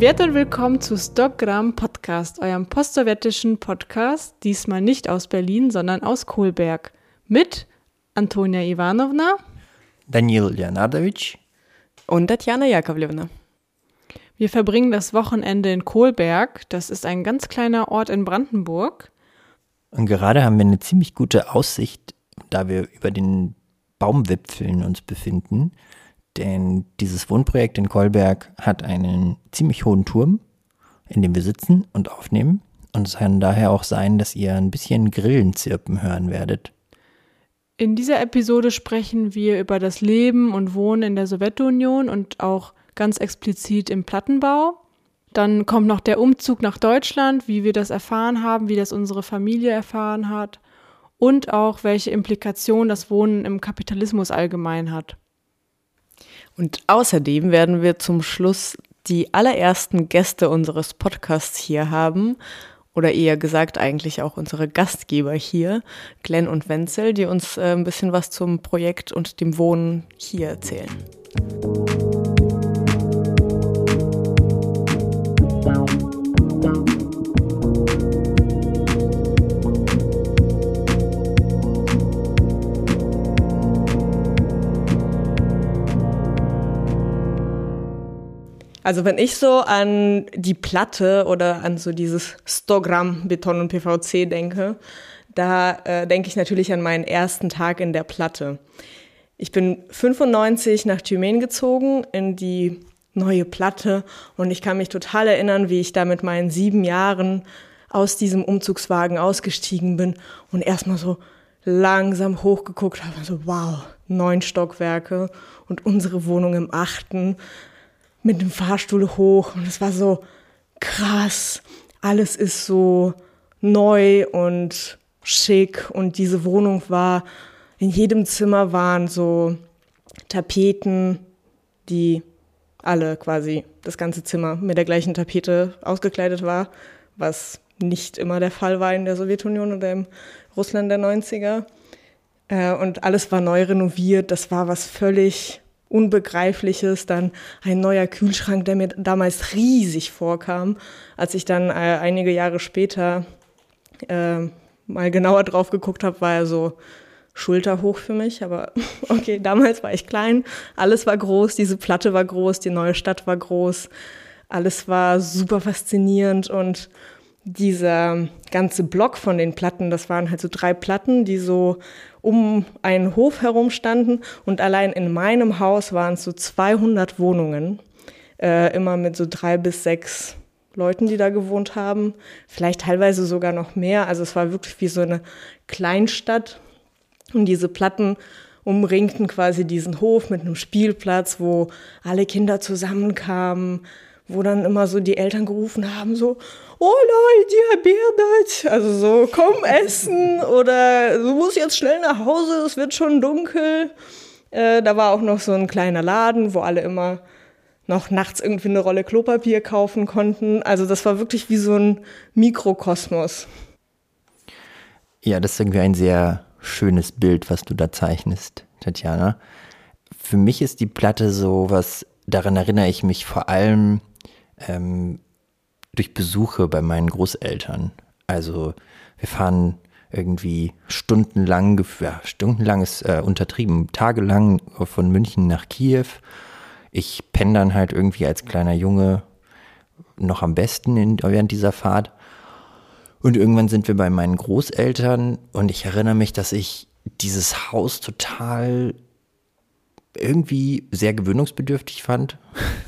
Privet und willkommen zu Stockgram Podcast, eurem postsowjetischen Podcast, diesmal nicht aus Berlin, sondern aus Kohlberg. Mit Antonia Ivanovna, Daniil Leonardowitsch und Tatjana Jakovlevna. Wir verbringen das Wochenende in Kohlberg. Das ist ein ganz kleiner Ort in Brandenburg. Und gerade haben wir eine ziemlich gute Aussicht, da wir über den Baumwipfeln uns befinden. Denn dieses Wohnprojekt in Kolberg hat einen ziemlich hohen Turm, in dem wir sitzen und aufnehmen. Und es kann daher auch sein, dass ihr ein bisschen Grillenzirpen hören werdet. In dieser Episode sprechen wir über das Leben und Wohnen in der Sowjetunion und auch ganz explizit im Plattenbau. Dann kommt noch der Umzug nach Deutschland, wie wir das erfahren haben, wie das unsere Familie erfahren hat und auch welche Implikationen das Wohnen im Kapitalismus allgemein hat. Und außerdem werden wir zum Schluss die allerersten Gäste unseres Podcasts hier haben. Oder eher gesagt eigentlich auch unsere Gastgeber hier, Glenn und Wenzel, die uns äh, ein bisschen was zum Projekt und dem Wohnen hier erzählen. Also wenn ich so an die Platte oder an so dieses 100 Gramm Beton und PVC denke, da äh, denke ich natürlich an meinen ersten Tag in der Platte. Ich bin 95 nach Thymen gezogen in die neue Platte und ich kann mich total erinnern, wie ich da mit meinen sieben Jahren aus diesem Umzugswagen ausgestiegen bin und erstmal so langsam hochgeguckt habe, so wow, neun Stockwerke und unsere Wohnung im achten mit dem Fahrstuhl hoch und es war so krass. Alles ist so neu und schick und diese Wohnung war, in jedem Zimmer waren so Tapeten, die alle quasi das ganze Zimmer mit der gleichen Tapete ausgekleidet war, was nicht immer der Fall war in der Sowjetunion oder im Russland der 90er. Äh, und alles war neu renoviert. Das war was völlig Unbegreifliches, dann ein neuer Kühlschrank, der mir damals riesig vorkam. Als ich dann äh, einige Jahre später äh, mal genauer drauf geguckt habe, war er so schulterhoch für mich. Aber okay, damals war ich klein, alles war groß, diese Platte war groß, die neue Stadt war groß, alles war super faszinierend und dieser ganze Block von den Platten, das waren halt so drei Platten, die so um einen Hof herum standen und allein in meinem Haus waren es so 200 Wohnungen, äh, immer mit so drei bis sechs Leuten, die da gewohnt haben, vielleicht teilweise sogar noch mehr. Also es war wirklich wie so eine Kleinstadt und diese Platten umringten quasi diesen Hof mit einem Spielplatz, wo alle Kinder zusammenkamen, wo dann immer so die Eltern gerufen haben, so, oh Leute, Bernhard, also so, komm essen oder du musst jetzt schnell nach Hause, es wird schon dunkel. Äh, da war auch noch so ein kleiner Laden, wo alle immer noch nachts irgendwie eine Rolle Klopapier kaufen konnten. Also das war wirklich wie so ein Mikrokosmos. Ja, das ist irgendwie ein sehr schönes Bild, was du da zeichnest, Tatjana. Für mich ist die Platte so was, daran erinnere ich mich vor allem ähm, durch Besuche bei meinen Großeltern. Also wir fahren irgendwie stundenlang, ja, stundenlang ist äh, untertrieben, tagelang von München nach Kiew. Ich penne dann halt irgendwie als kleiner Junge noch am besten in, während dieser Fahrt. Und irgendwann sind wir bei meinen Großeltern und ich erinnere mich, dass ich dieses Haus total irgendwie sehr gewöhnungsbedürftig fand.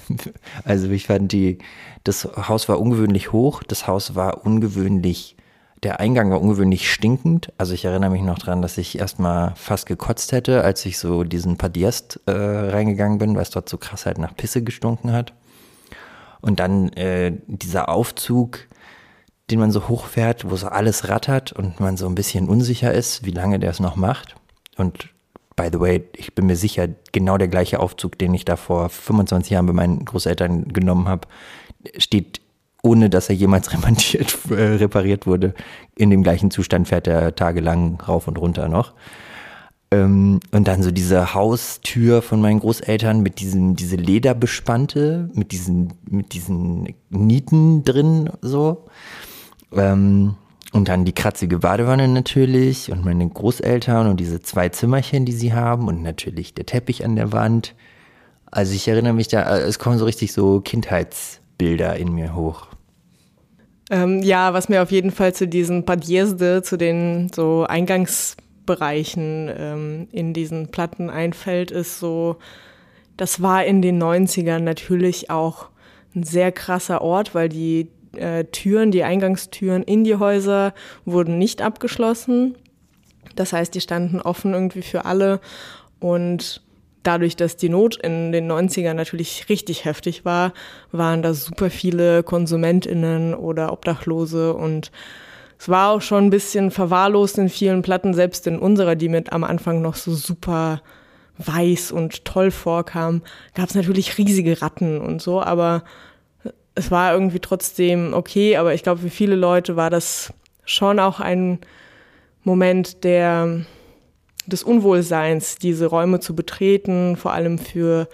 also ich fand die, das Haus war ungewöhnlich hoch, das Haus war ungewöhnlich, der Eingang war ungewöhnlich stinkend. Also ich erinnere mich noch dran, dass ich erstmal fast gekotzt hätte, als ich so diesen Padiest äh, reingegangen bin, weil es dort so krass halt nach Pisse gestunken hat. Und dann äh, dieser Aufzug, den man so hochfährt, wo so alles rattert und man so ein bisschen unsicher ist, wie lange der es noch macht. Und by the way, ich bin mir sicher, genau der gleiche Aufzug, den ich da vor 25 Jahren bei meinen Großeltern genommen habe, steht, ohne dass er jemals äh, repariert wurde, in dem gleichen Zustand fährt er tagelang rauf und runter noch. Ähm, und dann so diese Haustür von meinen Großeltern mit diesem, diese Lederbespannte, mit diesen, mit diesen Nieten drin, so. Ähm, und dann die kratzige Badewanne natürlich und meine Großeltern und diese zwei Zimmerchen, die sie haben und natürlich der Teppich an der Wand. Also ich erinnere mich da, es kommen so richtig so Kindheitsbilder in mir hoch. Ähm, ja, was mir auf jeden Fall zu diesen Podjezde, zu den so Eingangsbereichen ähm, in diesen Platten einfällt, ist so, das war in den 90ern natürlich auch ein sehr krasser Ort, weil die äh, Türen, die Eingangstüren in die Häuser wurden nicht abgeschlossen. Das heißt, die standen offen irgendwie für alle. Und dadurch, dass die Not in den 90ern natürlich richtig heftig war, waren da super viele KonsumentInnen oder Obdachlose. Und es war auch schon ein bisschen verwahrlost in vielen Platten, selbst in unserer, die mit am Anfang noch so super weiß und toll vorkam, gab es natürlich riesige Ratten und so, aber es war irgendwie trotzdem okay, aber ich glaube, für viele Leute war das schon auch ein Moment der, des Unwohlseins, diese Räume zu betreten, vor allem für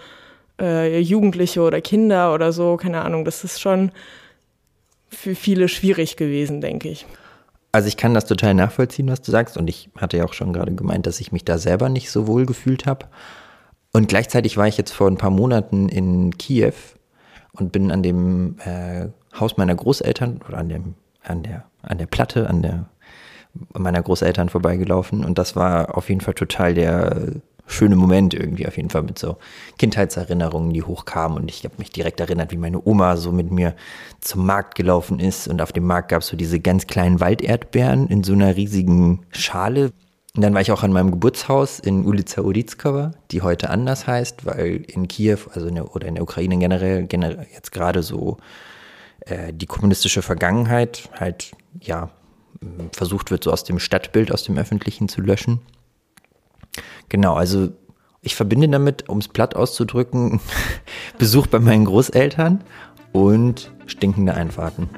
äh, Jugendliche oder Kinder oder so, keine Ahnung. Das ist schon für viele schwierig gewesen, denke ich. Also ich kann das total nachvollziehen, was du sagst. Und ich hatte ja auch schon gerade gemeint, dass ich mich da selber nicht so wohl gefühlt habe. Und gleichzeitig war ich jetzt vor ein paar Monaten in Kiew und bin an dem äh, Haus meiner Großeltern oder an dem, an der, an der Platte, an der meiner Großeltern vorbeigelaufen. Und das war auf jeden Fall total der schöne Moment irgendwie auf jeden Fall mit so Kindheitserinnerungen, die hochkamen. Und ich habe mich direkt erinnert, wie meine Oma so mit mir zum Markt gelaufen ist. Und auf dem Markt gab es so diese ganz kleinen Walderdbeeren in so einer riesigen Schale. Und dann war ich auch an meinem Geburtshaus in Ulica Uritskova, die heute anders heißt, weil in Kiew, also in der, oder in der Ukraine generell, generell jetzt gerade so äh, die kommunistische Vergangenheit halt, ja, versucht wird, so aus dem Stadtbild, aus dem Öffentlichen zu löschen. Genau, also ich verbinde damit, um es platt auszudrücken, Besuch bei meinen Großeltern und stinkende Einfahrten.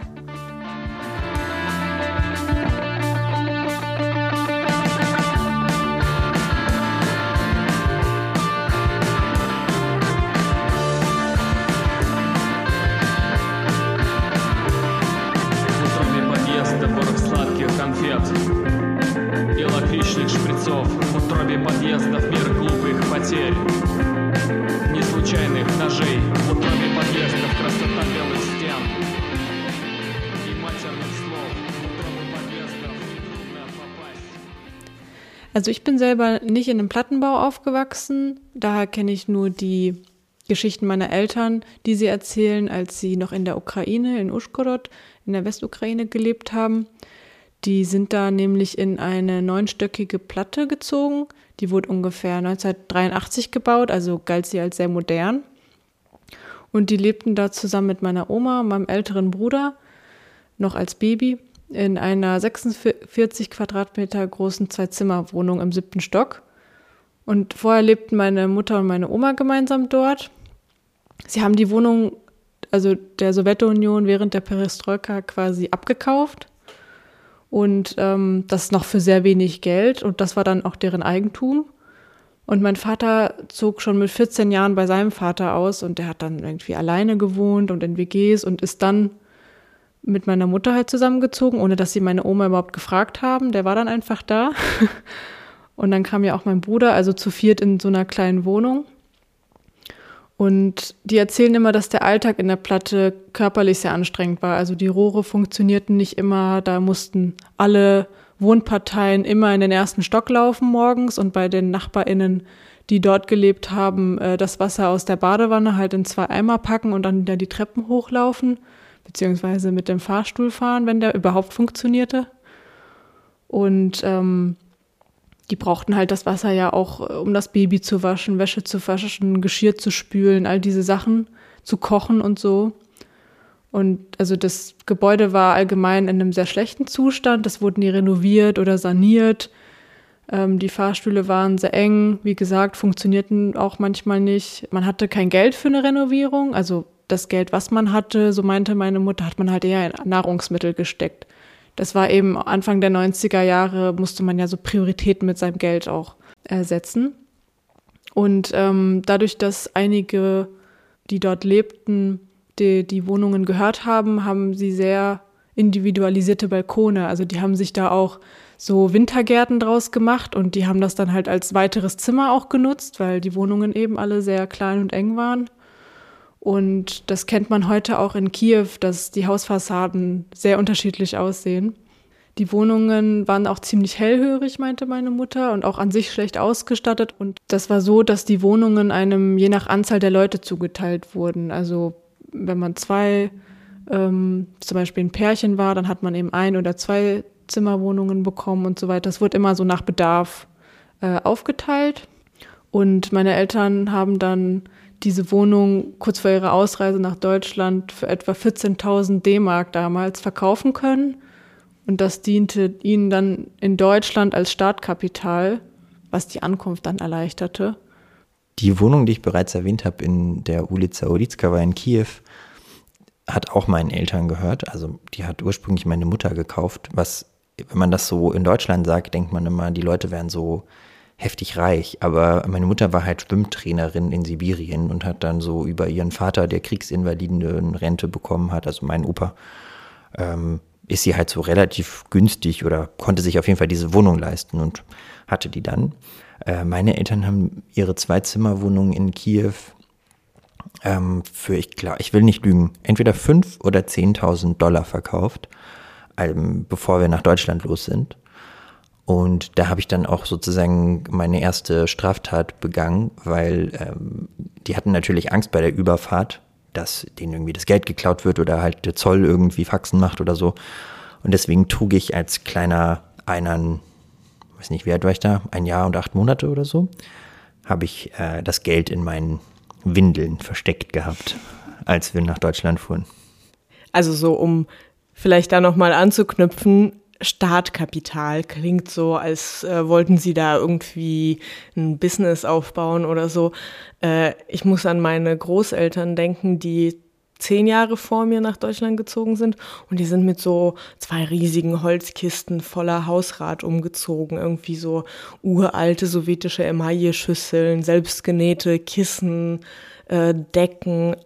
Also ich bin selber nicht in einem Plattenbau aufgewachsen. Daher kenne ich nur die Geschichten meiner Eltern, die sie erzählen, als sie noch in der Ukraine, in Uschgorod, in der Westukraine gelebt haben. Die sind da nämlich in eine neunstöckige Platte gezogen. Die wurde ungefähr 1983 gebaut, also galt sie als sehr modern. Und die lebten da zusammen mit meiner Oma meinem älteren Bruder, noch als Baby in einer 46 Quadratmeter großen Zwei-Zimmer-Wohnung im siebten Stock. Und vorher lebten meine Mutter und meine Oma gemeinsam dort. Sie haben die Wohnung, also der Sowjetunion während der Perestroika quasi abgekauft. Und ähm, das noch für sehr wenig Geld. Und das war dann auch deren Eigentum. Und mein Vater zog schon mit 14 Jahren bei seinem Vater aus und der hat dann irgendwie alleine gewohnt und in WGs und ist dann mit meiner Mutter halt zusammengezogen, ohne dass sie meine Oma überhaupt gefragt haben. Der war dann einfach da. Und dann kam ja auch mein Bruder, also zu viert in so einer kleinen Wohnung. Und die erzählen immer, dass der Alltag in der Platte körperlich sehr anstrengend war. Also die Rohre funktionierten nicht immer. Da mussten alle Wohnparteien immer in den ersten Stock laufen morgens und bei den NachbarInnen, die dort gelebt haben, äh, das Wasser aus der Badewanne halt in zwei Eimer packen und dann wieder die Treppen hochlaufen beziehungsweise mit dem Fahrstuhl fahren, wenn der überhaupt funktionierte. Und ähm, die brauchten halt das Wasser ja auch, äh, um das Baby zu waschen, Wäsche zu waschen, Geschirr zu spülen, all diese Sachen, zu kochen und so. Und also das Gebäude war allgemein in einem sehr schlechten Zustand. Das wurden nie renoviert oder saniert. Ähm, die Fahrstühle waren sehr eng, wie gesagt, funktionierten auch manchmal nicht. Man hatte kein Geld für eine Renovierung, also das Geld, was man hatte, so meinte meine Mutter, hat man halt eher in Nahrungsmittel gesteckt. Das war eben Anfang der 90er Jahre, musste man ja so Prioritäten mit seinem Geld auch ersetzen. Und ähm, dadurch, dass einige, die dort lebten, die, die Wohnungen gehört haben, haben sie sehr individualisierte Balkone. Also die haben sich da auch so Wintergärten draus gemacht und die haben das dann halt als weiteres Zimmer auch genutzt, weil die Wohnungen eben alle sehr klein und eng waren. Und das kennt man heute auch in Kiew, dass die Hausfassaden sehr unterschiedlich aussehen. Die Wohnungen waren auch ziemlich hellhörig, meinte meine Mutter, und auch an sich schlecht ausgestattet. Und das war so, dass die Wohnungen einem je nach Anzahl der Leute zugeteilt wurden. Also wenn man zwei, ähm, zum Beispiel ein Pärchen war, dann hat man eben ein oder zwei Zimmerwohnungen bekommen und so weiter. Das wurde immer so nach Bedarf äh, aufgeteilt. Und meine Eltern haben dann diese Wohnung kurz vor ihrer Ausreise nach Deutschland für etwa 14.000 D-Mark damals verkaufen können. Und das diente ihnen dann in Deutschland als Startkapital, was die Ankunft dann erleichterte. Die Wohnung, die ich bereits erwähnt habe, in der Ulica Ulicka in Kiew, hat auch meinen Eltern gehört. Also die hat ursprünglich meine Mutter gekauft. Was, wenn man das so in Deutschland sagt, denkt man immer, die Leute wären so heftig reich. Aber meine Mutter war halt Schwimmtrainerin in Sibirien und hat dann so über ihren Vater, der Kriegsinvaliden Rente bekommen hat, also mein Opa, ähm, ist sie halt so relativ günstig oder konnte sich auf jeden Fall diese Wohnung leisten und hatte die dann. Äh, meine Eltern haben ihre Zwei-Zimmer-Wohnung in Kiew ähm, für, ich glaube, ich will nicht lügen, entweder 5.000 oder 10.000 Dollar verkauft, ähm, bevor wir nach Deutschland los sind. Und da habe ich dann auch sozusagen meine erste Straftat begangen, weil ähm, die hatten natürlich Angst bei der Überfahrt, dass denen irgendwie das Geld geklaut wird oder halt der Zoll irgendwie Faxen macht oder so. Und deswegen trug ich als kleiner Einern, weiß nicht, wie alt war ich da, ein Jahr und acht Monate oder so, habe ich äh, das Geld in meinen Windeln versteckt gehabt, als wir nach Deutschland fuhren. Also so, um vielleicht da nochmal anzuknüpfen, Startkapital klingt so, als äh, wollten sie da irgendwie ein Business aufbauen oder so. Äh, ich muss an meine Großeltern denken, die zehn Jahre vor mir nach Deutschland gezogen sind. Und die sind mit so zwei riesigen Holzkisten voller Hausrat umgezogen, irgendwie so uralte sowjetische Emaille-Schüsseln, selbstgenähte Kissen, äh, Decken,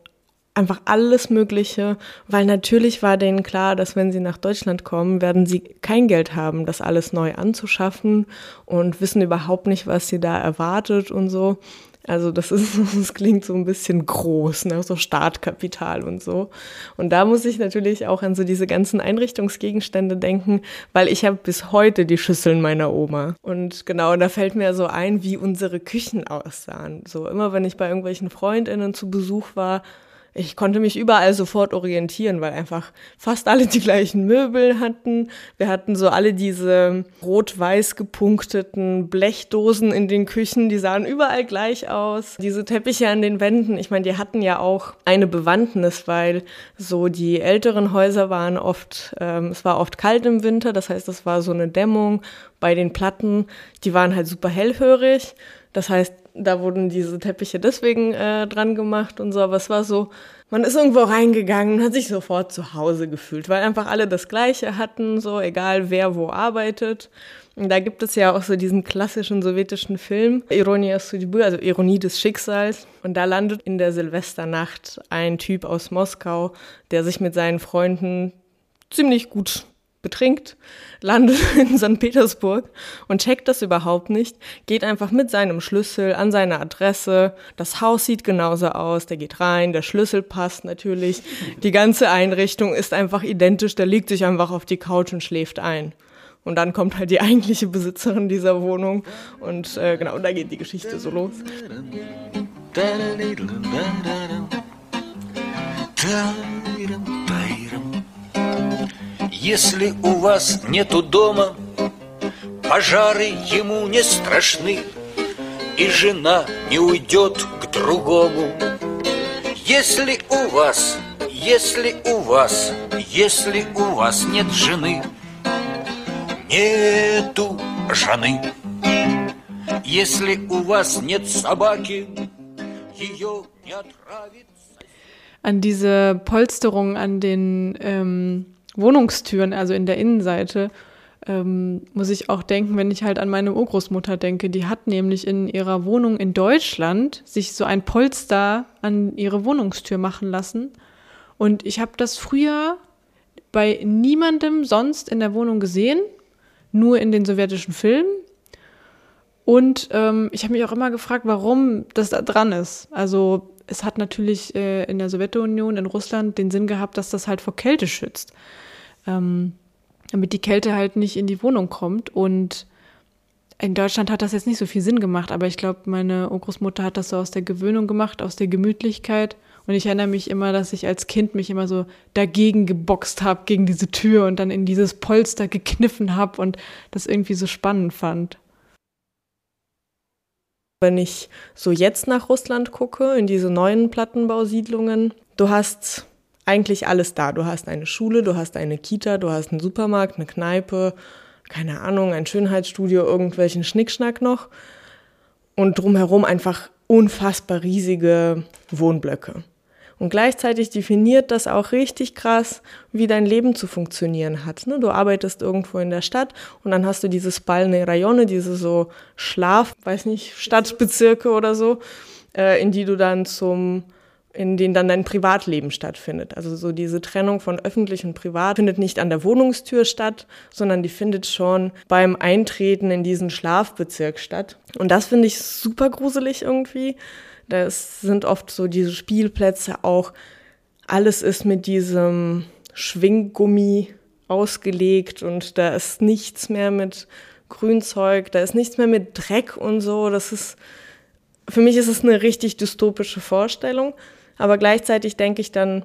einfach alles Mögliche, weil natürlich war denen klar, dass wenn sie nach Deutschland kommen, werden sie kein Geld haben, das alles neu anzuschaffen und wissen überhaupt nicht, was sie da erwartet und so. Also das ist, das klingt so ein bisschen groß, ne? so Startkapital und so. Und da muss ich natürlich auch an so diese ganzen Einrichtungsgegenstände denken, weil ich habe bis heute die Schüsseln meiner Oma. Und genau, da fällt mir so ein, wie unsere Küchen aussahen. So immer, wenn ich bei irgendwelchen Freundinnen zu Besuch war, ich konnte mich überall sofort orientieren, weil einfach fast alle die gleichen Möbel hatten. Wir hatten so alle diese rot-weiß gepunkteten Blechdosen in den Küchen, die sahen überall gleich aus. Diese Teppiche an den Wänden, ich meine, die hatten ja auch eine Bewandtnis, weil so die älteren Häuser waren oft, ähm, es war oft kalt im Winter, das heißt, es war so eine Dämmung. Bei den Platten, die waren halt super hellhörig. Das heißt, da wurden diese Teppiche deswegen äh, dran gemacht und so, aber es war so, man ist irgendwo reingegangen und hat sich sofort zu Hause gefühlt, weil einfach alle das Gleiche hatten, so egal wer wo arbeitet. Und da gibt es ja auch so diesen klassischen sowjetischen Film, Ironia Sudibü, also Ironie des Schicksals. Und da landet in der Silvesternacht ein Typ aus Moskau, der sich mit seinen Freunden ziemlich gut betrinkt, landet in St. Petersburg und checkt das überhaupt nicht, geht einfach mit seinem Schlüssel an seine Adresse. Das Haus sieht genauso aus, der geht rein, der Schlüssel passt natürlich. Die ganze Einrichtung ist einfach identisch, der legt sich einfach auf die Couch und schläft ein. Und dann kommt halt die eigentliche Besitzerin dieser Wohnung und äh, genau, da geht die Geschichte so los. Если у вас нету дома, пожары ему не страшны, И жена не уйдет к другому. Если у вас, если у вас, если у вас нет жены, нету жены. Если у вас нет собаки, ее не отравит. An diese Polsterung an den ähm, Wohnungstüren, also in der Innenseite, ähm, muss ich auch denken, wenn ich halt an meine Urgroßmutter denke. Die hat nämlich in ihrer Wohnung in Deutschland sich so ein Polster an ihre Wohnungstür machen lassen. Und ich habe das früher bei niemandem sonst in der Wohnung gesehen, nur in den sowjetischen Filmen. Und ähm, ich habe mich auch immer gefragt, warum das da dran ist. Also es hat natürlich äh, in der Sowjetunion, in Russland den Sinn gehabt, dass das halt vor Kälte schützt. Ähm, damit die Kälte halt nicht in die Wohnung kommt. Und in Deutschland hat das jetzt nicht so viel Sinn gemacht, aber ich glaube, meine Urgroßmutter hat das so aus der Gewöhnung gemacht, aus der Gemütlichkeit. Und ich erinnere mich immer, dass ich als Kind mich immer so dagegen geboxt habe, gegen diese Tür und dann in dieses Polster gekniffen habe und das irgendwie so spannend fand. Wenn ich so jetzt nach Russland gucke, in diese neuen Plattenbausiedlungen, du hast eigentlich alles da. Du hast eine Schule, du hast eine Kita, du hast einen Supermarkt, eine Kneipe, keine Ahnung, ein Schönheitsstudio, irgendwelchen Schnickschnack noch. Und drumherum einfach unfassbar riesige Wohnblöcke. Und gleichzeitig definiert das auch richtig krass, wie dein Leben zu funktionieren hat. Ne? Du arbeitest irgendwo in der Stadt und dann hast du diese spalne Rayone, diese so Schlaf, weiß nicht, Stadtbezirke oder so, äh, in die du dann zum in denen dann dein Privatleben stattfindet. Also so diese Trennung von öffentlich und privat findet nicht an der Wohnungstür statt, sondern die findet schon beim Eintreten in diesen Schlafbezirk statt. Und das finde ich super gruselig irgendwie. Das sind oft so diese Spielplätze auch. Alles ist mit diesem Schwinggummi ausgelegt und da ist nichts mehr mit Grünzeug, da ist nichts mehr mit Dreck und so. Das ist, für mich ist es eine richtig dystopische Vorstellung. Aber gleichzeitig denke ich dann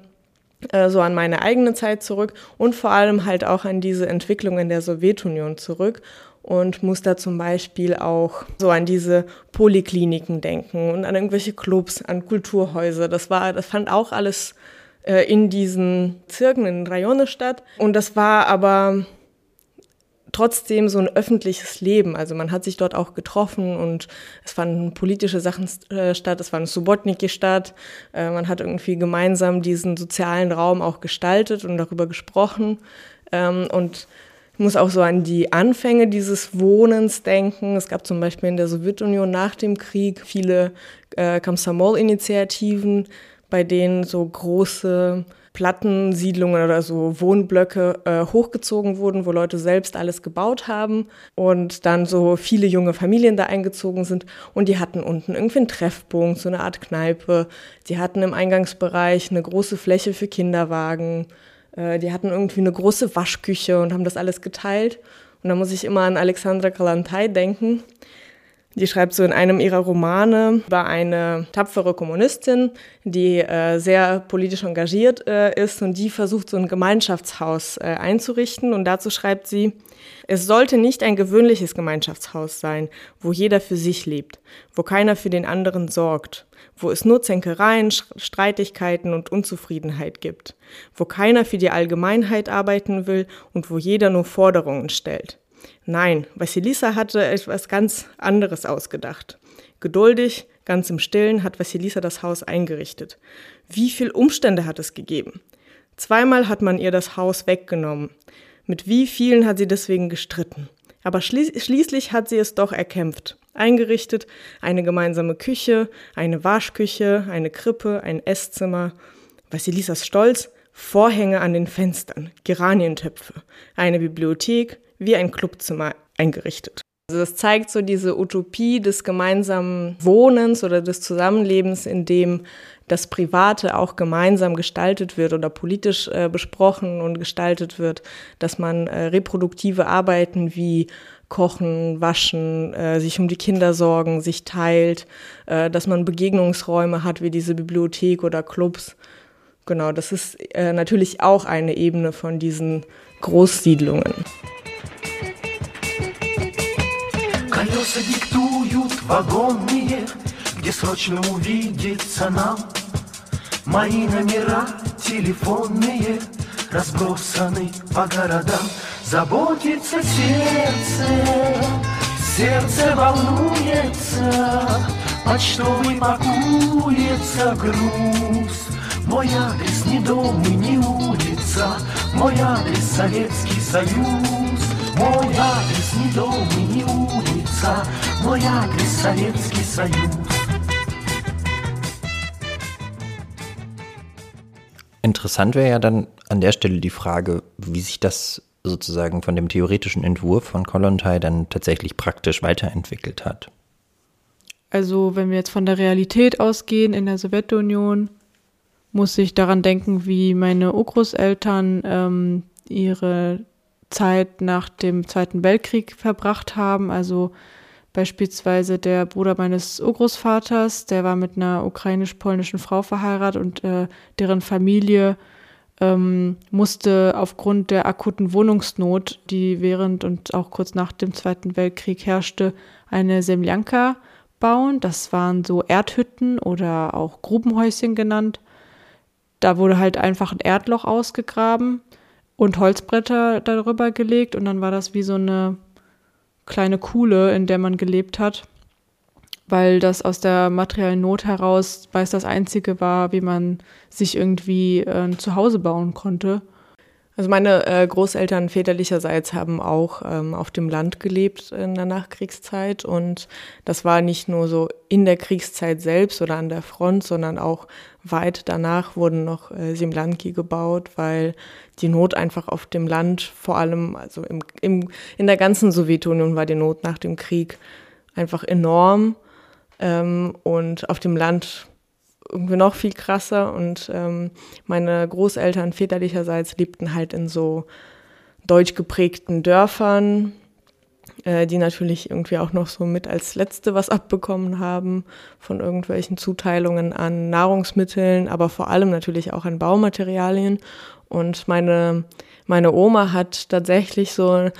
äh, so an meine eigene Zeit zurück und vor allem halt auch an diese Entwicklung in der Sowjetunion zurück und muss da zum Beispiel auch so an diese Polikliniken denken und an irgendwelche Clubs, an Kulturhäuser. Das war, das fand auch alles äh, in diesen Zirken, in Rayone statt. Und das war aber trotzdem so ein öffentliches Leben. Also man hat sich dort auch getroffen und es fanden politische Sachen äh, statt, es war eine Subotniki statt. Äh, man hat irgendwie gemeinsam diesen sozialen Raum auch gestaltet und darüber gesprochen. Ähm, und muss auch so an die Anfänge dieses Wohnens denken. Es gab zum Beispiel in der Sowjetunion nach dem Krieg viele äh, Komsomol-Initiativen, bei denen so große Plattensiedlungen oder so Wohnblöcke äh, hochgezogen wurden, wo Leute selbst alles gebaut haben und dann so viele junge Familien da eingezogen sind und die hatten unten irgendwie einen Treffpunkt, so eine Art Kneipe. Die hatten im Eingangsbereich eine große Fläche für Kinderwagen. Äh, die hatten irgendwie eine große Waschküche und haben das alles geteilt. Und da muss ich immer an Alexandra Kalantai denken, die schreibt so in einem ihrer Romane über eine tapfere Kommunistin, die äh, sehr politisch engagiert äh, ist und die versucht, so ein Gemeinschaftshaus äh, einzurichten. Und dazu schreibt sie, es sollte nicht ein gewöhnliches Gemeinschaftshaus sein, wo jeder für sich lebt, wo keiner für den anderen sorgt, wo es nur Zänkereien, Streitigkeiten und Unzufriedenheit gibt, wo keiner für die Allgemeinheit arbeiten will und wo jeder nur Forderungen stellt. Nein, Vasilisa hatte etwas ganz anderes ausgedacht. Geduldig, ganz im Stillen hat Vasilisa das Haus eingerichtet. Wie viel Umstände hat es gegeben? Zweimal hat man ihr das Haus weggenommen. Mit wie vielen hat sie deswegen gestritten? Aber schließ schließlich hat sie es doch erkämpft. Eingerichtet, eine gemeinsame Küche, eine Waschküche, eine Krippe, ein Esszimmer. Vasilisas Stolz, Vorhänge an den Fenstern, Geranientöpfe, eine Bibliothek, wie ein Clubzimmer eingerichtet. Also das zeigt so diese Utopie des gemeinsamen Wohnens oder des Zusammenlebens, in dem das Private auch gemeinsam gestaltet wird oder politisch äh, besprochen und gestaltet wird, dass man äh, reproduktive Arbeiten wie Kochen, Waschen, äh, sich um die Kinder sorgen, sich teilt, äh, dass man Begegnungsräume hat wie diese Bibliothek oder Clubs. Genau, das ist äh, natürlich auch eine Ebene von diesen Großsiedlungen. Колеса диктуют вагонные, где срочно увидеться нам. Мои номера телефонные разбросаны по городам. Заботится сердце, сердце волнуется, почтовый пакуется груз. Мой адрес не дом и не улица, мой адрес Советский Союз. Мой адрес не дом и не улица, мой адрес Советский Союз. Interessant wäre ja dann an der Stelle die Frage, wie sich das sozusagen von dem theoretischen Entwurf von Kollontai dann tatsächlich praktisch weiterentwickelt hat. Also wenn wir jetzt von der Realität ausgehen in der Sowjetunion, muss ich daran denken, wie meine Urgroßeltern ähm, ihre Zeit nach dem Zweiten Weltkrieg verbracht haben. Also beispielsweise der Bruder meines Urgroßvaters, der war mit einer ukrainisch-polnischen Frau verheiratet und äh, deren Familie ähm, musste aufgrund der akuten Wohnungsnot, die während und auch kurz nach dem Zweiten Weltkrieg herrschte, eine Semljanka bauen. Das waren so Erdhütten oder auch Grubenhäuschen genannt. Da wurde halt einfach ein Erdloch ausgegraben und Holzbretter darüber gelegt und dann war das wie so eine kleine Kuhle, in der man gelebt hat, weil das aus der materiellen Not heraus, weil das einzige war, wie man sich irgendwie äh, ein Zuhause bauen konnte. Also meine äh, Großeltern väterlicherseits haben auch ähm, auf dem Land gelebt in der Nachkriegszeit und das war nicht nur so in der Kriegszeit selbst oder an der Front, sondern auch weit danach wurden noch äh, Simlanki gebaut, weil die Not einfach auf dem Land, vor allem also im, im, in der ganzen Sowjetunion war die Not nach dem Krieg einfach enorm ähm, und auf dem Land irgendwie noch viel krasser. Und ähm, meine Großeltern väterlicherseits lebten halt in so deutsch geprägten Dörfern, äh, die natürlich irgendwie auch noch so mit als letzte was abbekommen haben von irgendwelchen Zuteilungen an Nahrungsmitteln, aber vor allem natürlich auch an Baumaterialien. Und meine, meine Oma hat tatsächlich so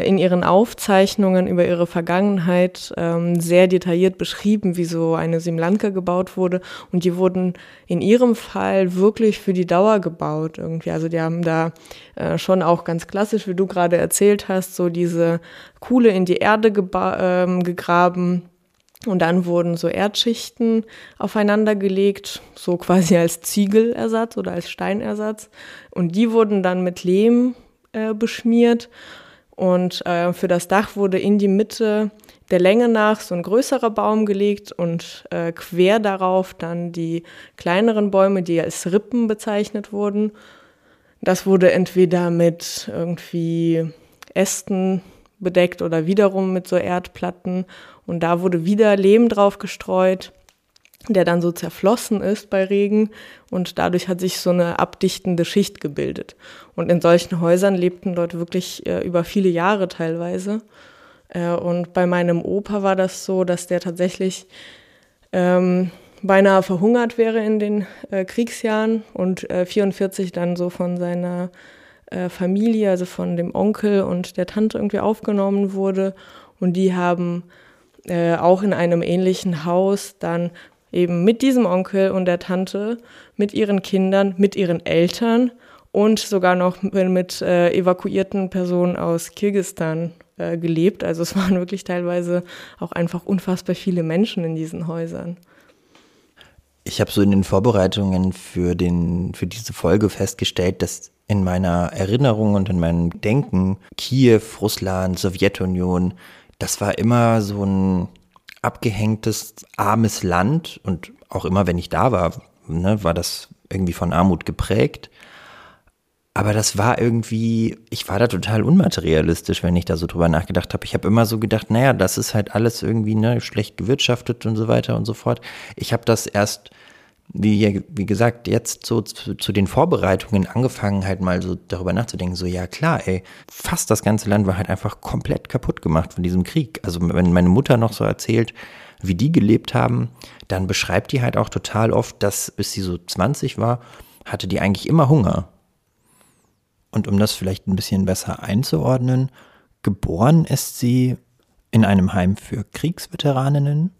in ihren Aufzeichnungen über ihre Vergangenheit ähm, sehr detailliert beschrieben, wie so eine Simlanka gebaut wurde. Und die wurden in ihrem Fall wirklich für die Dauer gebaut irgendwie. Also die haben da äh, schon auch ganz klassisch, wie du gerade erzählt hast, so diese Kuhle in die Erde ähm, gegraben. Und dann wurden so Erdschichten aufeinander gelegt, so quasi als Ziegelersatz oder als Steinersatz. Und die wurden dann mit Lehm äh, beschmiert und äh, für das Dach wurde in die Mitte der Länge nach so ein größerer Baum gelegt und äh, quer darauf dann die kleineren Bäume, die als Rippen bezeichnet wurden. Das wurde entweder mit irgendwie Ästen bedeckt oder wiederum mit so Erdplatten. Und da wurde wieder Lehm drauf gestreut der dann so zerflossen ist bei Regen und dadurch hat sich so eine abdichtende Schicht gebildet. Und in solchen Häusern lebten dort wirklich äh, über viele Jahre teilweise. Äh, und bei meinem Opa war das so, dass der tatsächlich ähm, beinahe verhungert wäre in den äh, Kriegsjahren und äh, 44 dann so von seiner äh, Familie, also von dem Onkel und der Tante irgendwie aufgenommen wurde. Und die haben äh, auch in einem ähnlichen Haus dann eben mit diesem Onkel und der Tante, mit ihren Kindern, mit ihren Eltern und sogar noch mit äh, evakuierten Personen aus Kirgistan äh, gelebt. Also es waren wirklich teilweise auch einfach unfassbar viele Menschen in diesen Häusern. Ich habe so in den Vorbereitungen für, den, für diese Folge festgestellt, dass in meiner Erinnerung und in meinem Denken Kiew, Russland, Sowjetunion, das war immer so ein abgehängtes, armes Land und auch immer, wenn ich da war, ne, war das irgendwie von Armut geprägt. Aber das war irgendwie, ich war da total unmaterialistisch, wenn ich da so drüber nachgedacht habe. Ich habe immer so gedacht, naja, das ist halt alles irgendwie ne, schlecht gewirtschaftet und so weiter und so fort. Ich habe das erst wie, wie gesagt, jetzt so zu, zu, den Vorbereitungen angefangen, halt mal so darüber nachzudenken, so ja klar, ey, fast das ganze Land war halt einfach komplett kaputt gemacht von diesem Krieg. Also wenn meine Mutter noch so erzählt, wie die gelebt haben, dann beschreibt die halt auch total oft, dass bis sie so 20 war, hatte die eigentlich immer Hunger. Und um das vielleicht ein bisschen besser einzuordnen, geboren ist sie in einem Heim für Kriegsveteraninnen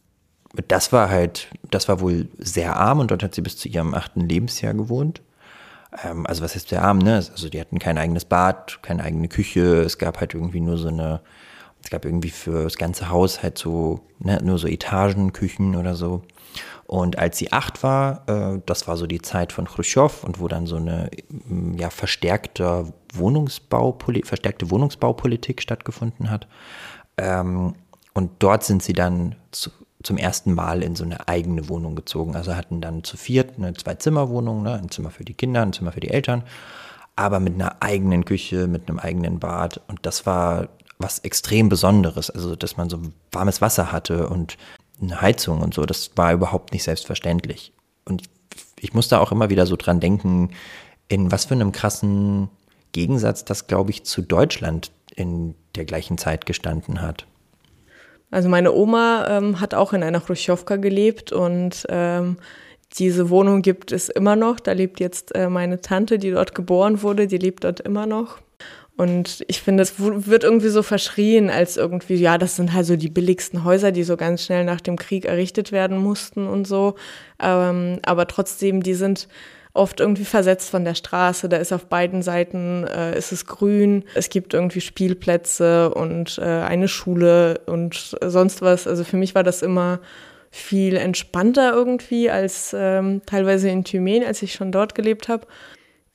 das war halt, das war wohl sehr arm und dort hat sie bis zu ihrem achten Lebensjahr gewohnt. Ähm, also was heißt sehr arm, ne? Also die hatten kein eigenes Bad, keine eigene Küche, es gab halt irgendwie nur so eine es gab irgendwie für das ganze Haus halt so, ne, nur so Etagenküchen oder so. Und als sie acht war, äh, das war so die Zeit von Khrushchev und wo dann so eine mm, ja, verstärkte, Wohnungsbaupoli verstärkte Wohnungsbaupolitik stattgefunden hat. Ähm, und dort sind sie dann zu, zum ersten Mal in so eine eigene Wohnung gezogen. Also hatten dann zu viert eine Zwei-Zimmer-Wohnung, ne? ein Zimmer für die Kinder, ein Zimmer für die Eltern, aber mit einer eigenen Küche, mit einem eigenen Bad. Und das war was extrem Besonderes. Also, dass man so warmes Wasser hatte und eine Heizung und so, das war überhaupt nicht selbstverständlich. Und ich musste auch immer wieder so dran denken, in was für einem krassen Gegensatz das, glaube ich, zu Deutschland in der gleichen Zeit gestanden hat. Also meine Oma ähm, hat auch in einer Chruschowka gelebt und ähm, diese Wohnung gibt es immer noch. Da lebt jetzt äh, meine Tante, die dort geboren wurde, die lebt dort immer noch. Und ich finde, es wird irgendwie so verschrien, als irgendwie, ja, das sind halt so die billigsten Häuser, die so ganz schnell nach dem Krieg errichtet werden mussten und so. Ähm, aber trotzdem, die sind oft irgendwie versetzt von der Straße. Da ist auf beiden Seiten äh, ist es grün. Es gibt irgendwie Spielplätze und äh, eine Schule und sonst was. Also für mich war das immer viel entspannter irgendwie als ähm, teilweise in Thymen, als ich schon dort gelebt habe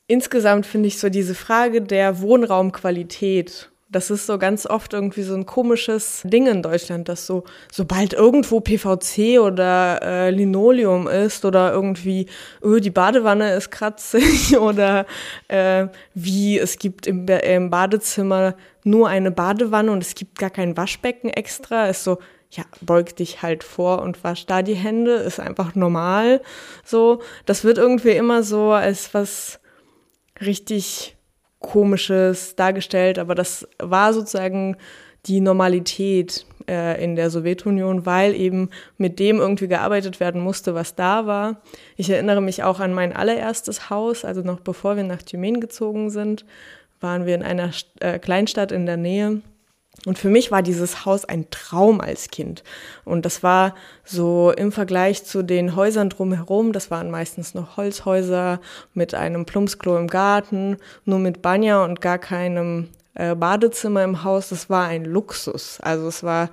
insgesamt finde ich so diese Frage der Wohnraumqualität das ist so ganz oft irgendwie so ein komisches Ding in Deutschland, dass so, sobald irgendwo PVC oder äh, Linoleum ist oder irgendwie, öh, die Badewanne ist kratzig oder äh, wie es gibt im, im Badezimmer nur eine Badewanne und es gibt gar kein Waschbecken extra, ist so, ja, beug dich halt vor und wasch da die Hände, ist einfach normal. So, das wird irgendwie immer so als was richtig Komisches dargestellt, aber das war sozusagen die Normalität äh, in der Sowjetunion, weil eben mit dem irgendwie gearbeitet werden musste, was da war. Ich erinnere mich auch an mein allererstes Haus, also noch bevor wir nach Thymen gezogen sind, waren wir in einer äh, Kleinstadt in der Nähe und für mich war dieses Haus ein Traum als Kind. Und das war so im Vergleich zu den Häusern drumherum, das waren meistens noch Holzhäuser mit einem Plumpsklo im Garten, nur mit Banja und gar keinem äh, Badezimmer im Haus. Das war ein Luxus. Also es war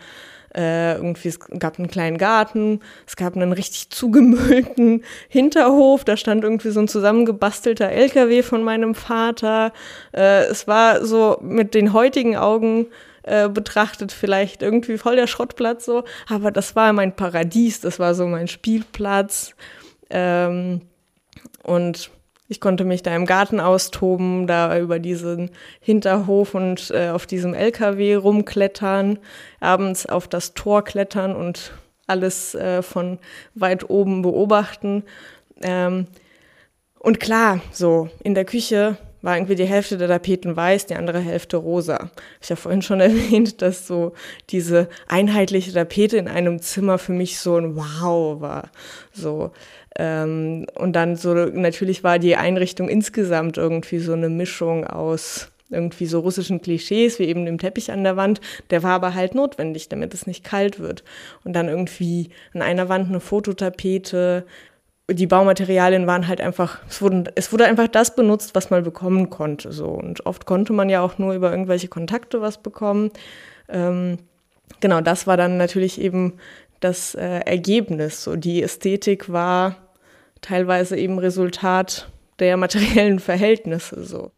äh, irgendwie, es gab einen kleinen Garten, es gab einen richtig zugemüllten Hinterhof, da stand irgendwie so ein zusammengebastelter LKW von meinem Vater. Äh, es war so mit den heutigen Augen äh, betrachtet vielleicht irgendwie voll der Schrottplatz so, aber das war mein Paradies, das war so mein Spielplatz ähm, und ich konnte mich da im Garten austoben, da über diesen Hinterhof und äh, auf diesem LKW rumklettern, abends auf das Tor klettern und alles äh, von weit oben beobachten. Ähm, und klar, so in der Küche war irgendwie die Hälfte der Tapeten weiß, die andere Hälfte rosa. Ich habe vorhin schon erwähnt, dass so diese einheitliche Tapete in einem Zimmer für mich so ein Wow war. So ähm, und dann so natürlich war die Einrichtung insgesamt irgendwie so eine Mischung aus irgendwie so russischen Klischees, wie eben dem Teppich an der Wand, der war aber halt notwendig, damit es nicht kalt wird. Und dann irgendwie an einer Wand eine Fototapete, die Baumaterialien waren halt einfach, es, wurden, es wurde einfach das benutzt, was man bekommen konnte. So. Und oft konnte man ja auch nur über irgendwelche Kontakte was bekommen. Ähm, genau, das war dann natürlich eben das äh, Ergebnis. So, die Ästhetik war teilweise eben Resultat der materiellen Verhältnisse. So.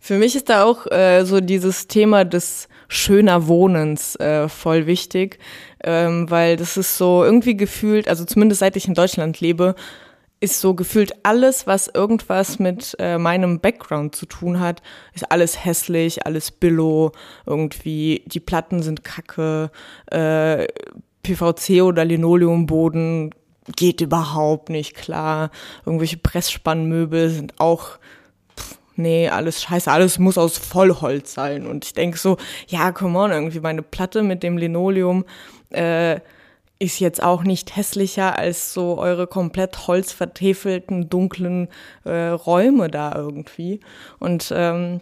Für mich ist da auch äh, so dieses Thema des schöner Wohnens äh, voll wichtig, ähm, weil das ist so irgendwie gefühlt, also zumindest seit ich in Deutschland lebe, ist so gefühlt alles, was irgendwas mit äh, meinem Background zu tun hat, ist alles hässlich, alles billo, irgendwie die Platten sind kacke, äh, PVC oder Linoleumboden geht überhaupt nicht klar, irgendwelche Pressspannmöbel sind auch nee, alles scheiße, alles muss aus Vollholz sein. Und ich denke so, ja, come on, irgendwie meine Platte mit dem Linoleum äh, ist jetzt auch nicht hässlicher als so eure komplett holzvertäfelten, dunklen äh, Räume da irgendwie. Und ähm,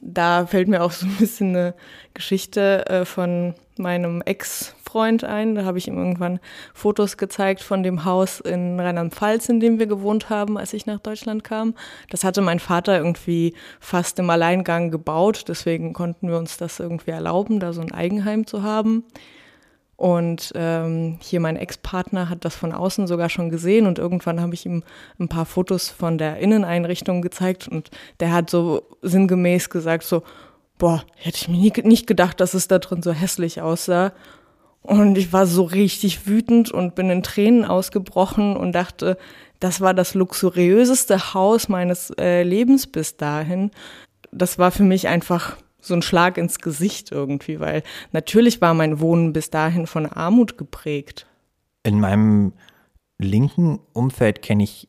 da fällt mir auch so ein bisschen eine Geschichte äh, von meinem Ex Ex-Freund ein. Da habe ich ihm irgendwann Fotos gezeigt von dem Haus in Rheinland-Pfalz, in dem wir gewohnt haben, als ich nach Deutschland kam. Das hatte mein Vater irgendwie fast im Alleingang gebaut. Deswegen konnten wir uns das irgendwie erlauben, da so ein Eigenheim zu haben. Und ähm, hier mein Ex-Partner hat das von außen sogar schon gesehen und irgendwann habe ich ihm ein paar Fotos von der Inneneinrichtung gezeigt und der hat so sinngemäß gesagt so, boah, hätte ich mir nie, nicht gedacht, dass es da drin so hässlich aussah. Und ich war so richtig wütend und bin in Tränen ausgebrochen und dachte, das war das luxuriöseste Haus meines äh, Lebens bis dahin. Das war für mich einfach so ein Schlag ins Gesicht irgendwie, weil natürlich war mein Wohnen bis dahin von Armut geprägt. In meinem linken Umfeld kenne ich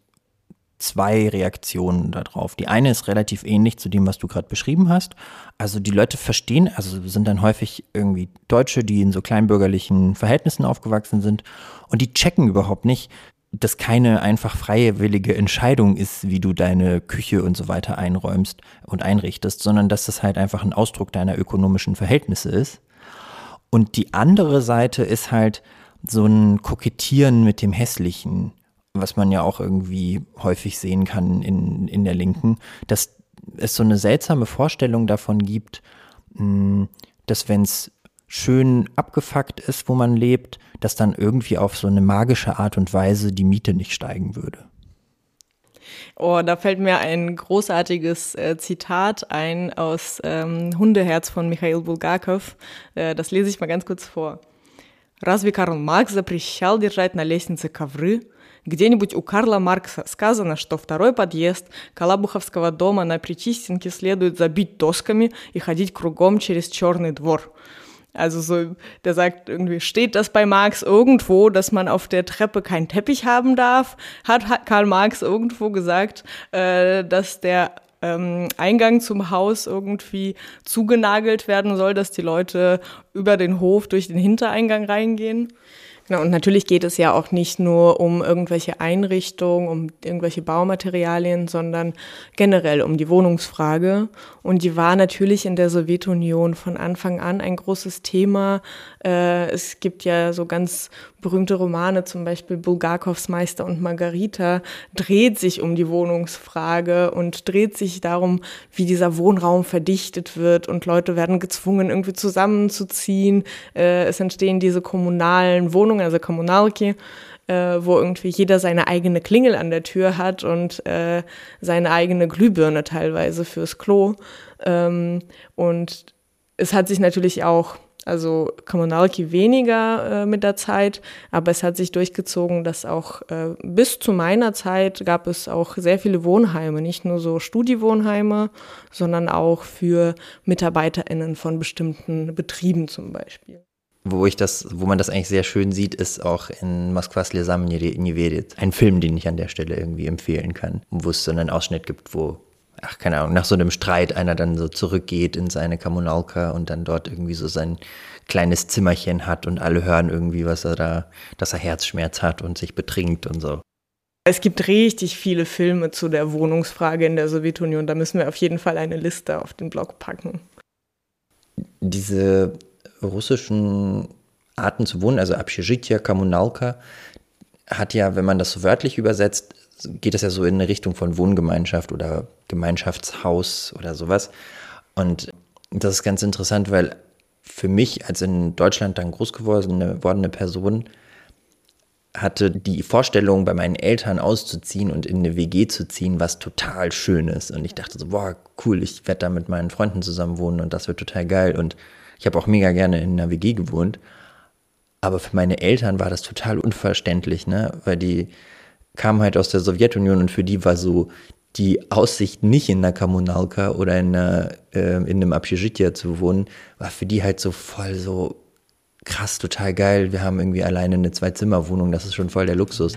zwei Reaktionen darauf. Die eine ist relativ ähnlich zu dem, was du gerade beschrieben hast. Also die Leute verstehen, also sind dann häufig irgendwie Deutsche, die in so kleinbürgerlichen Verhältnissen aufgewachsen sind und die checken überhaupt nicht, das keine einfach freiwillige Entscheidung ist, wie du deine Küche und so weiter einräumst und einrichtest, sondern dass das halt einfach ein Ausdruck deiner ökonomischen Verhältnisse ist. Und die andere Seite ist halt so ein Kokettieren mit dem Hässlichen, was man ja auch irgendwie häufig sehen kann in, in der Linken, dass es so eine seltsame Vorstellung davon gibt, hm, dass wenn es schön abgefuckt ist, wo man lebt, dass dann irgendwie auf so eine magische Art und Weise die Miete nicht steigen würde. Oh, da fällt mir ein großartiges äh, Zitat ein aus ähm, Hundeherz von Michail Bulgakov. Äh, das lese ich mal ganz kurz vor. Разве Карл Маркс запрещал держать на лестнице ковры? Где-нибудь у Карла Маркса сказано, что второй подъезд Калабуховского дома на Причистенке следует забить досками и ходить кругом через черный двор. Also so, der sagt irgendwie, steht das bei Marx irgendwo, dass man auf der Treppe keinen Teppich haben darf? Hat Karl Marx irgendwo gesagt, äh, dass der ähm, Eingang zum Haus irgendwie zugenagelt werden soll, dass die Leute über den Hof durch den Hintereingang reingehen? Genau, und natürlich geht es ja auch nicht nur um irgendwelche Einrichtungen, um irgendwelche Baumaterialien, sondern generell um die Wohnungsfrage. Und die war natürlich in der Sowjetunion von Anfang an ein großes Thema. Äh, es gibt ja so ganz berühmte Romane, zum Beispiel Bulgakovs Meister und Margarita, dreht sich um die Wohnungsfrage und dreht sich darum, wie dieser Wohnraum verdichtet wird und Leute werden gezwungen, irgendwie zusammenzuziehen. Äh, es entstehen diese kommunalen Wohnungen, also Kommunalki, äh, wo irgendwie jeder seine eigene Klingel an der Tür hat und äh, seine eigene Glühbirne teilweise fürs Klo. Ähm, und es hat sich natürlich auch, also Kommunalki weniger äh, mit der Zeit, aber es hat sich durchgezogen, dass auch äh, bis zu meiner Zeit gab es auch sehr viele Wohnheime, nicht nur so Studiewohnheime, sondern auch für MitarbeiterInnen von bestimmten Betrieben zum Beispiel wo ich das, wo man das eigentlich sehr schön sieht, ist auch in Moskwa Slezam nie vedet. Ein Film, den ich an der Stelle irgendwie empfehlen kann, wo es so einen Ausschnitt gibt, wo, ach keine Ahnung, nach so einem Streit einer dann so zurückgeht in seine Kommunalka und dann dort irgendwie so sein kleines Zimmerchen hat und alle hören irgendwie, was er da, dass er Herzschmerz hat und sich betrinkt und so. Es gibt richtig viele Filme zu der Wohnungsfrage in der Sowjetunion. Da müssen wir auf jeden Fall eine Liste auf den Blog packen. Diese russischen Arten zu wohnen, also Abshizhitya, Kommunalka, hat ja, wenn man das so wörtlich übersetzt, geht es ja so in eine Richtung von Wohngemeinschaft oder Gemeinschaftshaus oder sowas. Und das ist ganz interessant, weil für mich als in Deutschland dann groß gewordene Person hatte die Vorstellung, bei meinen Eltern auszuziehen und in eine WG zu ziehen, was total schön ist. Und ich dachte so, boah, cool, ich werde da mit meinen Freunden zusammen wohnen und das wird total geil. Und ich habe auch mega gerne in einer WG gewohnt. Aber für meine Eltern war das total unverständlich, ne? Weil die kamen halt aus der Sowjetunion und für die war so die Aussicht, nicht in einer Kommunalka oder in, einer, äh, in einem Abschizitja zu wohnen, war für die halt so voll so krass, total geil. Wir haben irgendwie alleine eine Zwei-Zimmer-Wohnung, das ist schon voll der Luxus.